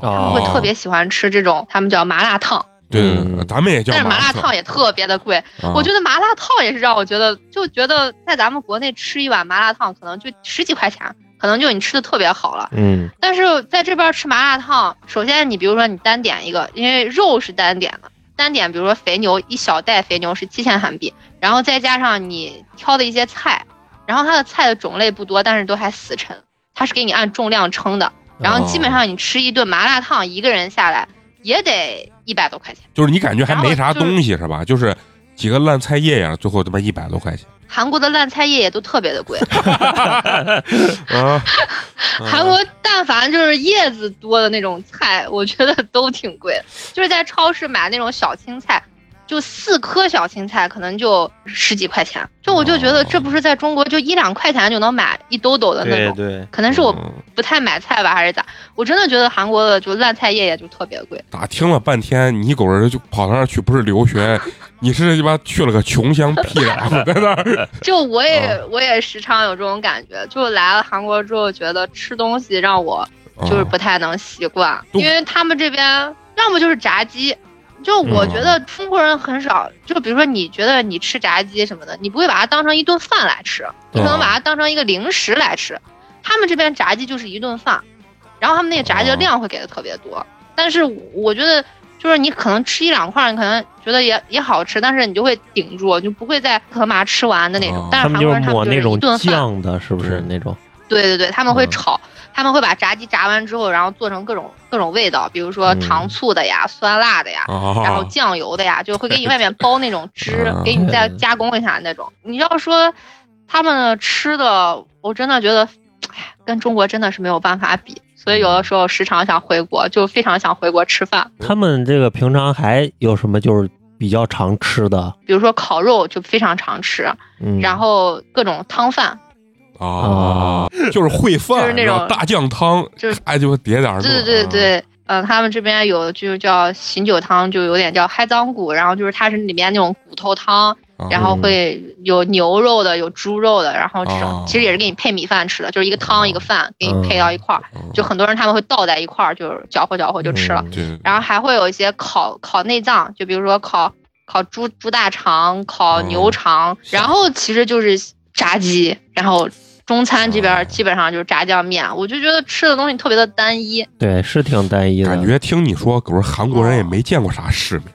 他们啊会特别喜欢吃这种，他们叫麻辣烫，对对对，嗯。咱们也叫但是麻辣辣烫也特别的贵。啊。我觉得麻辣烫也是让我觉得，就觉得在咱们国内吃一碗麻辣烫可能就十几块钱，可能就你吃的特别好了。嗯。但是在这边吃麻辣烫，首先你比如说你单点一个，因为肉是单点的，单点比如说肥牛一小袋肥牛是七千韩币，然后再加上你挑的一些菜，然后它的菜的种类不多，但是都还死沉，它是给你按重量称的，然后基本上你吃一顿麻辣烫，一个人下来也得一百多块钱。就是你感觉还没啥东西是吧？就是几个烂菜叶呀，最后他妈一百多块钱 韩国的烂菜叶也都特别的贵，啊！韩国但凡就是叶子多的那种菜，我觉得都挺贵的。就是在超市买那种小青菜，就四颗小青菜可能就十几块钱。就我就觉得这不是在中国就一两块钱就能买一兜兜的那种。对对，可能是我嗯不太买菜吧，还是咋？我真的觉得韩国的就烂菜叶也就特别贵。打听了半天，你一狗人就跑到那儿去，不是留学，你是鸡巴去了个穷乡僻壤，在那儿 就我也、啊我也时常有这种感觉，就来了韩国之后，觉得吃东西让我就是不太能习惯，都因为他们这边要么就是炸鸡，就我觉得中国人很少，就比如说你觉得你吃炸鸡什么的，你不会把它当成一顿饭来吃，你可能把它当成一个零食来吃。他们这边炸鸡就是一顿饭，然后他们那个炸鸡的量会给的特别多，但是我觉得。就是你可能吃一两块，你可能觉得也也好吃，但是你就会顶住，就不会再可能把它吃完的那种。哦但是他们就是韩国人他们就是一抹那种顿饭，酱的，是不是嗯那种？对对对，他们会嗯炒，他们会把炸鸡炸完之后，然后做成各种各种味道，比如说嗯糖醋的呀、酸辣的呀，啊，然后酱油的呀，就会给你外面包那种汁啊，给你再加工一下那种。你要说他们吃的，我真的觉得，哎，跟中国真的是没有办法比。所以有的时候时常想回国，就非常想回国吃饭。他们这个平常还有什么就是比较常吃的？比如说烤肉就非常常吃，嗯，然后各种汤饭，啊，就是烩饭，就是那种大酱汤，就是哎，就叠点儿。对对对对，嗯、他们这边有就叫醒酒汤，就有点叫嗨脏骨，然后就是它是里面那种骨头汤，啊，然后会有牛肉的，有猪肉的，然后这种、哦其实也是给你配米饭吃的，就是一个汤一个饭给你配到一块儿，嗯。就很多人他们会倒在一块儿，就是搅和搅和就吃了。嗯。对对，然后还会有一些烤烤内脏，就比如说烤烤猪猪大肠、烤哦。牛肠，然后其实就是炸鸡，然后中餐这边基本上就是炸酱面，我就觉得吃的东西特别的单一。对，是挺单一的。感觉听你说，可是韩国人也没见过啥世面，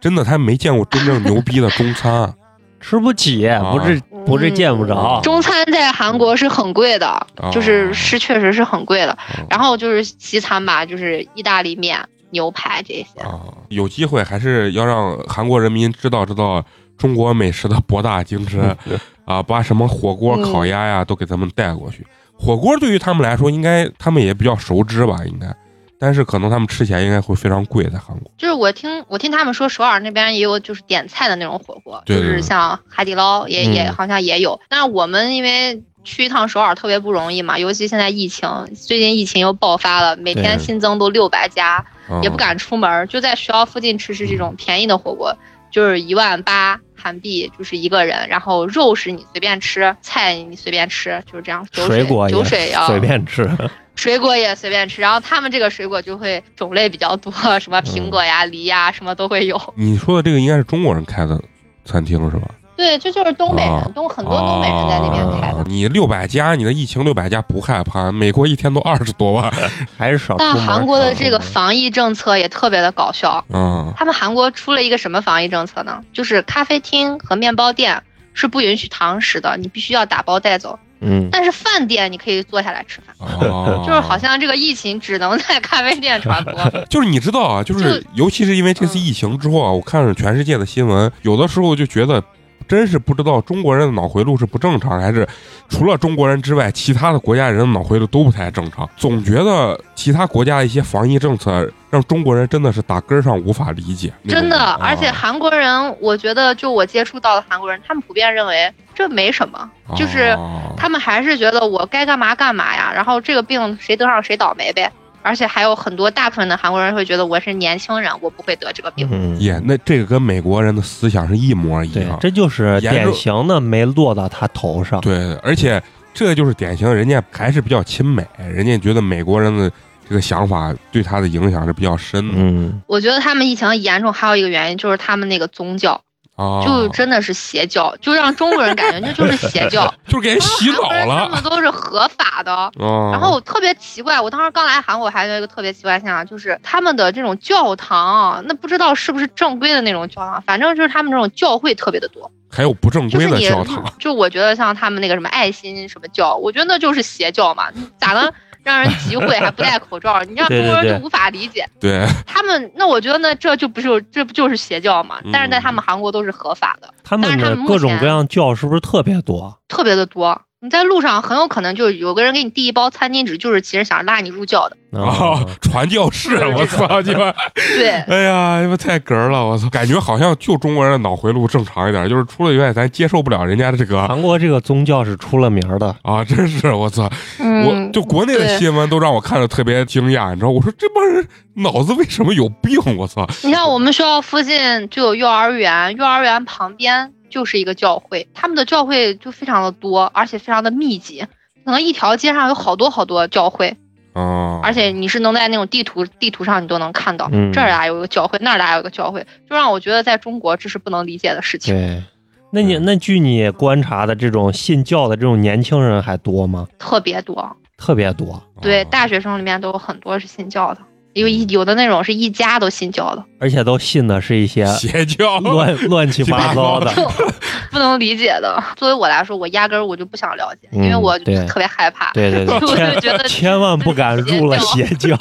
真的，他没见过真正牛逼的中餐。吃不起，不是不是见不着。中餐在韩国是很贵的，就是是确实是很贵的。然后就是西餐吧，就是意大利面、牛排这些。啊，有机会还是要让韩国人民知道知道中国美食的博大精深 啊！把什么火锅、烤鸭呀都给他们带过去。火锅对于他们来说，应该他们也比较熟知吧？应该。但是可能他们吃起来应该会非常贵，在韩国。就是我听我听他们说，首尔那边也有就是点菜的那种火锅，就是像海底捞也也好像也有。但是我们因为去一趟首尔特别不容易嘛，尤其现在疫情，最近疫情又爆发了，每天新增都六百家，也不敢出门，就在学校附近吃吃这种便宜的火锅，就是一万八韩币就是一个人，然后肉是你随便吃，菜你随便吃，就是这样。酒水果酒水要 随便吃。水果也随便吃，然后他们这个水果就会种类比较多，什么苹果呀、梨呀，什么都会有。你说的这个应该是中国人开的餐厅是吧？对，这就是东北人，东很多东北人在那边开的。你六百家，你的疫情六百家不害怕？美国一天都二十多万，还是少。但韩国的这个防疫政策也特别的搞笑。嗯，他们韩国出了一个什么防疫政策呢？就是咖啡厅和面包店是不允许堂食的，你必须要打包带走。嗯，但是饭店你可以坐下来吃饭，就是好像这个疫情只能在咖啡店传播。就是你知道啊，就是尤其是因为这次疫情之后啊，我看着全世界的新闻，有的时候就觉得。真是不知道中国人的脑回路是不正常，还是除了中国人之外，其他的国家人的脑回路都不太正常。总觉得其他国家一些防疫政策让中国人真的是打根上无法理解。真的，而且韩国人，我觉得就我接触到的韩国人，他们普遍认为这没什么，就是他们还是觉得我该干嘛干嘛呀，然后这个病谁得上谁倒霉呗。而且还有很多大部分的韩国人会觉得我是年轻人，我不会得这个病。耶，那这个跟美国人的思想是一模一样。这就是典型的没落到他头上。对，而且这就是典型，人家还是比较亲美，人家觉得美国人的这个想法对他的影响是比较深的。嗯，我觉得他们疫情严重还有一个原因就是他们那个宗教。就真的是邪教，就让中国人感觉那就是邪教，就给人洗脑了。他们都是合法的，然后我特别奇怪。我当时刚来韩国，还有一个特别奇怪现象，就是他们的这种教堂，那不知道是不是正规的那种教堂，反正就是他们这种教会特别的多。还有不正规的教堂，就我觉得像他们那个什么爱心什么教，我觉得那就是邪教嘛，咋能？让人集会还不戴口罩，你让中国人就无法理解。对他们，那我觉得那这就不是这不就是邪教嘛？但是在他们韩国都是合法的。他们的各种各样教是不是特别多？特别的多。你在路上很有可能就有个人给你递一包餐巾纸，就是其实想拉你入教的。啊，传教士，我操你妈！对，哎呀，你妈太哏了，我操！感觉好像就中国人的脑回路正常一点，就是出了院咱接受不了人家的这个。韩国这个宗教是出了名的啊，真是我操！我就国内的新闻都让我看着特别惊讶，你知道？我说这帮人脑子为什么有病？我操！你看我们学校附近就有幼儿园，幼儿园旁边。就是一个教会，他们的教会就非常的多，而且非常的密集，可能一条街上有好多好多教会，哦，而且你是能在那种地图地图上你都能看到，这儿啊有个教会，那儿啊有个教会，就让我觉得在中国这是不能理解的事情。对，那你那据你观察的这种信教的这种年轻人还多吗？特别多，特别多。对，大学生里面都有很多是信教的。有一有的那种是一家都信教的，而且都信的是一些邪教，乱乱七八糟的，不能理解的。作为我来说，我压根儿我就不想了解，因为我特别害怕。对对对，我就觉得千万不敢入了邪教。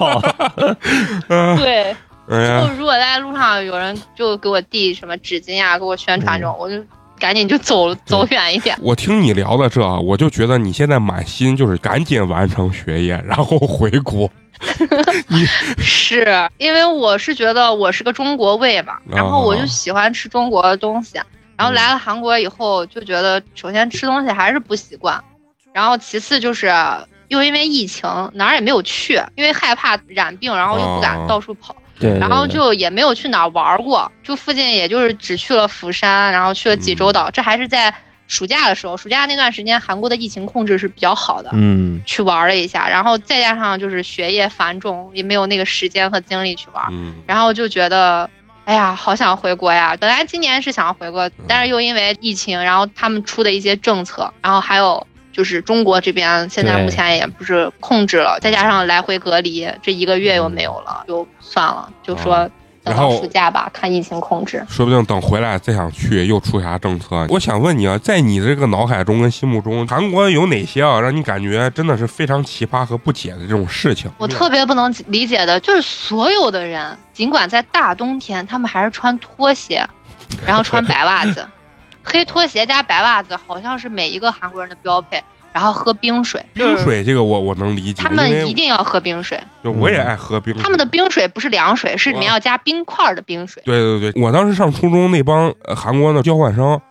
对，就如果在路上有人就给我递什么纸巾啊，给我宣传这种，我就赶紧就走走远一点。我听你聊的这，我就觉得你现在满心就是赶紧完成学业，然后回国。你是因为我是觉得我是个中国胃嘛，然后我就喜欢吃中国的东西，然后来了韩国以后就觉得，首先吃东西还是不习惯，然后其次就是又因为疫情哪儿也没有去，因为害怕染病，然后又不敢到处跑，对，然后就也没有去哪儿玩过，就附近也就是只去了釜山，然后去了济州岛，这还是在。暑假的时候，暑假那段时间，韩国的疫情控制是比较好的，嗯，去玩了一下，然后再加上就是学业繁重，也没有那个时间和精力去玩，嗯，然后就觉得，哎呀，好想回国呀！本来今年是想回国，但是又因为疫情，然后他们出的一些政策，然后还有就是中国这边现在目前也不是控制了，再加上来回隔离，这一个月又没有了，就算了，就说然后暑假吧，看疫情控制。说不定等回来再想去又出啥政策。我想问你啊，在你这个脑海中跟心目中，韩国有哪些啊让你感觉真的是非常奇葩和不解的这种事情？我特别不能理解的就是所有的人，尽管在大冬天，他们还是穿拖鞋，然后穿白袜子，黑拖鞋加白袜子好像是每一个韩国人的标配。然后喝冰水，冰水这个我我能理解，他们一定要喝冰水。就我也爱喝冰水。他们的冰水不是凉水，是里面要加冰块的冰水。对对对，我当时上初中那帮韩国的交换生，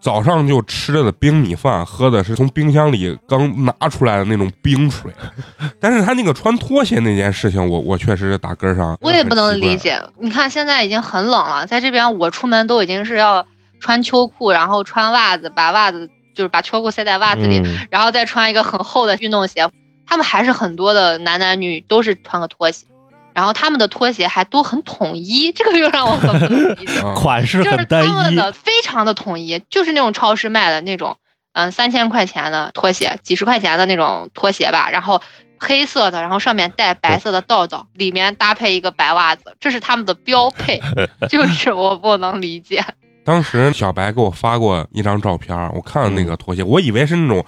早上就吃的冰米饭，喝的是从冰箱里刚拿出来的那种冰水。但是他那个穿拖鞋那件事情，我我确实打根上。我也不能理解。你看现在已经很冷了，在这边我出门都已经是要穿秋裤，然后穿袜子，把袜子。就是把秋裤塞在袜子里，然后再穿一个很厚的运动鞋。他们还是很多的男男女都是穿个拖鞋，然后他们的拖鞋还都很统一，这个又让我很不能理解。款式很单一，他们的非常的统一，就是那种超市卖的那种，嗯，三千块钱的拖鞋，几十块钱的那种拖鞋吧，然后黑色的，然后上面带白色的道道，里面搭配一个白袜子，这是他们的标配，就是我不能理解。当时小白给我发过一张照片，我看了那个拖鞋，我以为是那种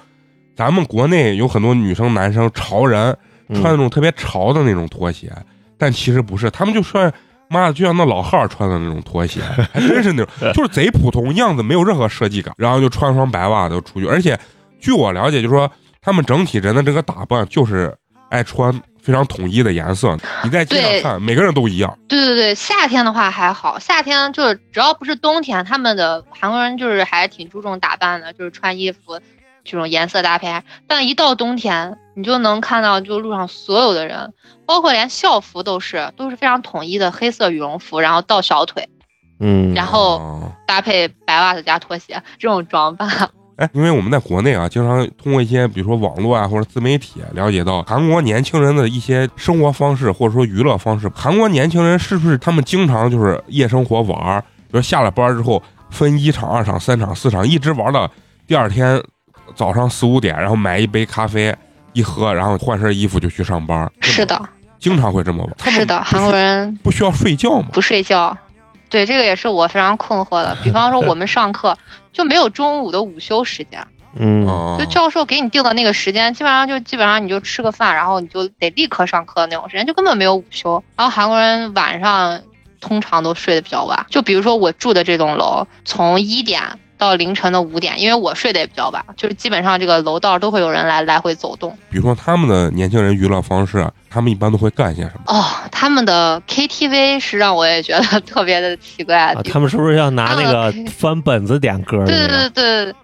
咱们国内有很多女生男生潮人穿那种特别潮的那种拖鞋，但其实不是，他们就穿妈的就像那老汉穿的那种拖鞋，还真是那种，就是贼普通，样子没有任何设计感，然后就穿双白袜子出去，而且据我了解，就是说他们整体人的这个打扮就是爱穿。非常统一的颜色，你在街上看，每个人都一样。对对对，夏天的话还好，夏天就是只要不是冬天，他们的韩国人就是还挺注重打扮的，就是穿衣服这种颜色搭配。但一到冬天，你就能看到，就路上所有的人，包括连校服都是都是非常统一的黑色羽绒服，然后到小腿，嗯，然后搭配白袜子加拖鞋这种装扮。哎，因为我们在国内啊，经常通过一些比如说网络啊或者自媒体了解到韩国年轻人的一些生活方式或者说娱乐方式。韩国年轻人是不是他们经常就是夜生活玩？比如下了班之后分一场、二场、三场、四场，一直玩到第二天早上四五点，然后买一杯咖啡一喝，然后换身衣服就去上班。是的，经常会这么玩。是的，韩国人不需要睡觉吗？不睡觉。对，这个也是我非常困惑的。比方说，我们上课就没有中午的午休时间，嗯，就教授给你定的那个时间，基本上就基本上你就吃个饭，然后你就得立刻上课的那种时间，就根本没有午休。然后韩国人晚上通常都睡得比较晚，就比如说我住的这栋楼，从一点。到凌晨的五点，因为我睡得也比较晚，就是基本上这个楼道都会有人来来回走动。比如说他们的年轻人娱乐方式，他们一般都会干些什么？哦，他们的 KTV 是让我也觉得 特别的奇怪。他们是不是要拿那个翻本子点歌？对对对对。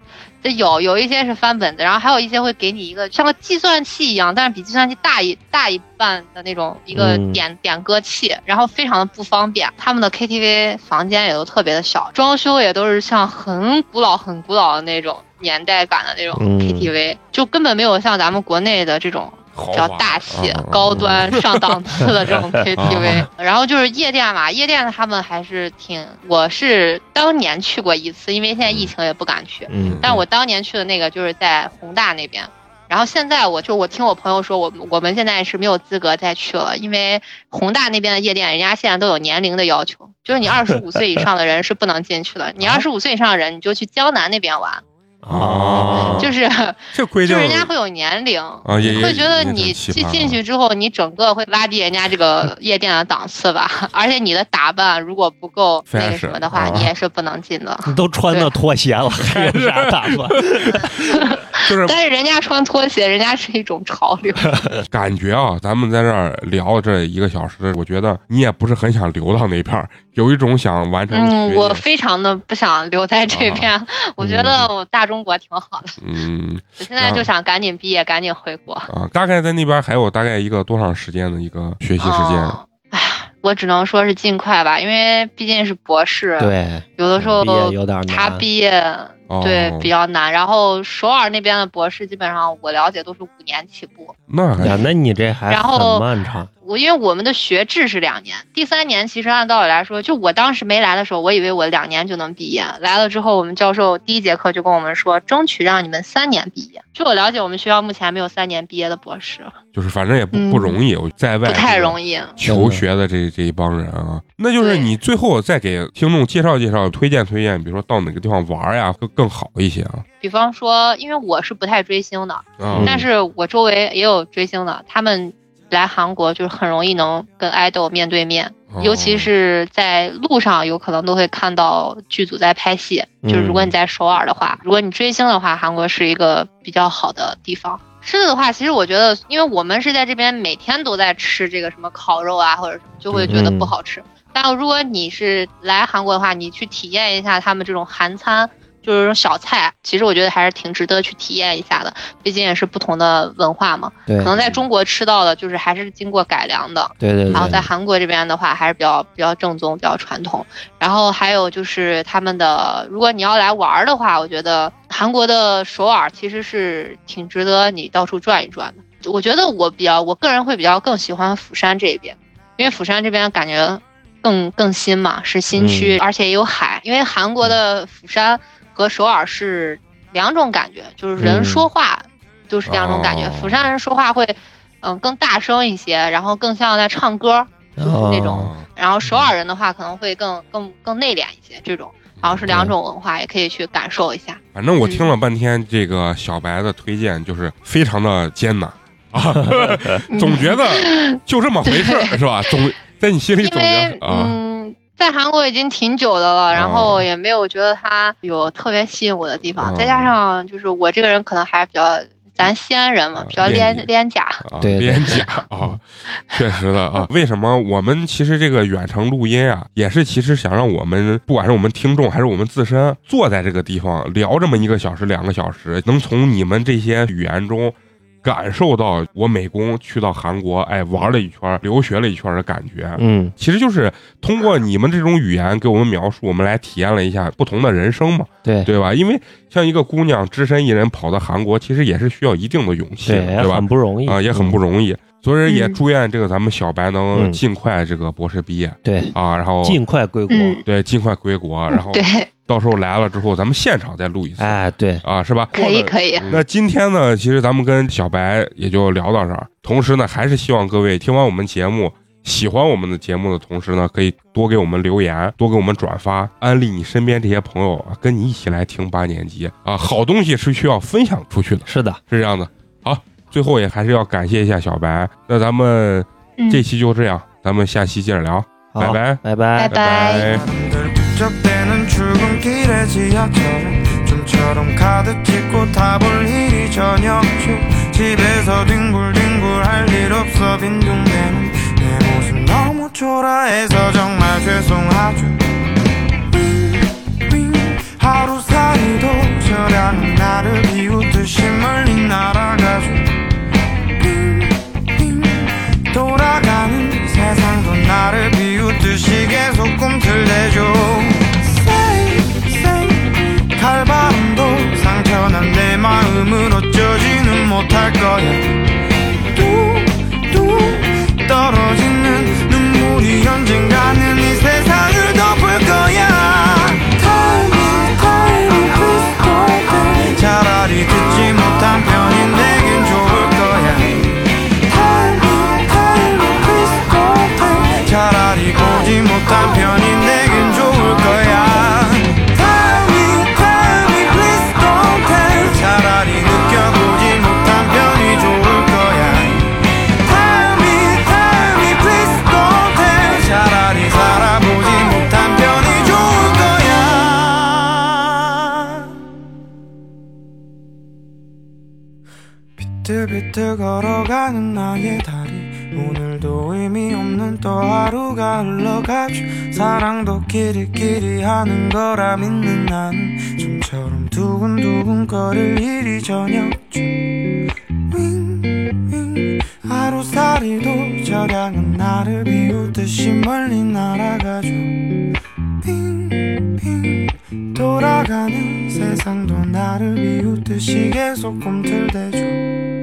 这有有一些是翻本子，然后还有一些会给你一个像个计算器一样，但是比计算器大一大一半的那种一个点点歌器，然后非常的不方便。他们的 KTV 房间也都特别的小，装修也都是像很古老很古老的那种年代感的那种 KTV，就根本没有像咱们国内的这种。比较大气、高端、上档次的这种 KTV，然后就是夜店嘛，夜店他们还是挺，我是当年去过一次，因为现在疫情也不敢去，嗯，但我当年去的那个就是在宏大那边，然后现在我就我听我朋友说，我我们现在是没有资格再去了，因为宏大那边的夜店，人家现在都有年龄的要求，就是你二十五岁以上的人是不能进去的，你二十五岁以上的人你就去江南那边玩。哦，就是这规定，就人家会有年龄啊，会觉得你进进去之后，你整个会拉低人家这个夜店的档次吧。而且你的打扮如果不够那个什么的话，你也是不能进的。你都穿的拖鞋了，还有啥打扮？就是，但是人家穿拖鞋，人家是一种潮流。感觉啊，咱们在这儿聊这一个小时，我觉得你也不是很想留到那片儿，有一种想完成。嗯，我非常的不想留在这边，我觉得我大中国挺好的。嗯，我现在就想赶紧毕业，赶紧回国。啊，大概在那边还有大概一个多长时间的一个学习时间？哎呀，我只能说是尽快吧，因为毕竟是博士。对，有的时候有点他毕业。对，比较难。然后首尔那边的博士，基本上我了解都是五年起步。那呀，那你这还很漫长。我因为我们的学制是两年，第三年其实按道理来说，就我当时没来的时候，我以为我两年就能毕业。来了之后，我们教授第一节课就跟我们说，争取让你们三年毕业。据我了解，我们学校目前没有三年毕业的博士，就是反正也不嗯不容易，我在外不太容易。求学的这这一帮人啊，那就是你最后再给听众介绍介绍，推荐推荐，比如说到哪个地方玩呀，会更好一些啊。比方说，因为我是不太追星的，但是我周围也有追星的，他们来韩国就是很容易能跟爱豆面对面，哦尤其是在路上有可能都会看到剧组在拍戏。嗯就是如果你在首尔的话，如果你追星的话，韩国是一个比较好的地方。吃的的话，其实我觉得，因为我们是在这边每天都在吃这个什么烤肉啊，或者什么，就会觉得不好吃。但如果你是来韩国的话，你去体验一下他们这种韩餐，就是小菜，其实我觉得还是挺值得去体验一下的。毕竟也是不同的文化嘛，对可能在中国吃到的就是还是经过改良的，对对对，然后在韩国这边的话还是比较比较正宗、比较传统。然后还有就是他们的，如果你要来玩儿的话，我觉得韩国的首尔其实是挺值得你到处转一转的。我觉得我比较，我个人会比较更喜欢釜山这边，因为釜山这边感觉更更新嘛，是新区，而且也有海。因为韩国的釜山和首尔是两种感觉，就是人嗯说话就是两种感觉。哦釜山人说话会嗯更大声一些，然后更像在唱歌，就是那种。哦然后首尔人的话可能会更更更内敛一些，这种好像是两种文化，也可以去感受一下。反正我听了半天，这个小白的推荐就是非常的艰难啊，总觉得就这么回事儿是吧？总在你心里总觉得啊，嗯，在韩国已经挺久的了，然后也没有觉得他有特别吸引我的地方，哦再加上就是我这个人可能还是比较。咱西安人嘛，比较廉廉廉价，啊，对对廉价啊，确实的啊。为什么我们其实这个远程录音啊，也是其实想让我们不管是我们听众还是我们自身，坐在这个地方聊这么一个小时、两个小时，能从你们这些语言中。感受到我美工去到韩国，哎，玩了一圈，留学了一圈的感觉，嗯其实就是通过你们这种语言给我们描述，我们来体验了一下不同的人生嘛，对对吧？因为像一个姑娘只身一人跑到韩国，其实也是需要一定的勇气，对，对吧很？不容易啊，也很不容易。所以也嗯祝愿这个咱们小白能嗯尽快这个博士毕业对，啊，然后尽快归国。嗯，对尽快归国，然后对，到时候来了之后，咱们现场再录一次哎，对，啊，是吧？可以可以。那今天呢，其实咱们跟小白也就聊到这儿。同时呢，还是希望各位听完我们节目，喜欢我们的节目的同时呢，可以多给我们留言，多给我们转发，安利你身边这些朋友啊，跟你一起来听八年级啊。好东西是需要分享出去的，是的，是这样的。好，最后也还是要感谢一下小白。那咱们嗯这期就这样，咱们下期接着聊，好拜拜。拜拜拜。拜。 북적대는 출근길의 지하철은 좀처럼 가득 찍고 타볼 일이 전혀 없죠 집에서 뒹굴뒹굴 할 일 없어 빈둥대는 내 모습 너무 초라해서 정말 죄송하죠 윙윙 하루살이도 저량은 나를 비웃듯이 멀리 날아가죠 나를 비웃듯이 계속 꿈틀대죠. Say, say 칼바람도 상처난 내 마음을 어쩌지는 못할 거야. 뚝뚝 떨어지는 눈물이 언젠가는 이 비틀비틀 걸어가는 나의 다리. 오늘도 의미 없는 또 하루가 흘러가죠. 사랑도 끼리끼리 하는 거라 믿는 나는 좀처럼 두근두근 거릴 일이 전혀 없죠. 윙윙 하루살이도 저량은 나를 비웃듯이 멀리 날아가죠. 빙빙 돌아가는 세상도 나를 비웃듯이 계속 꿈틀대죠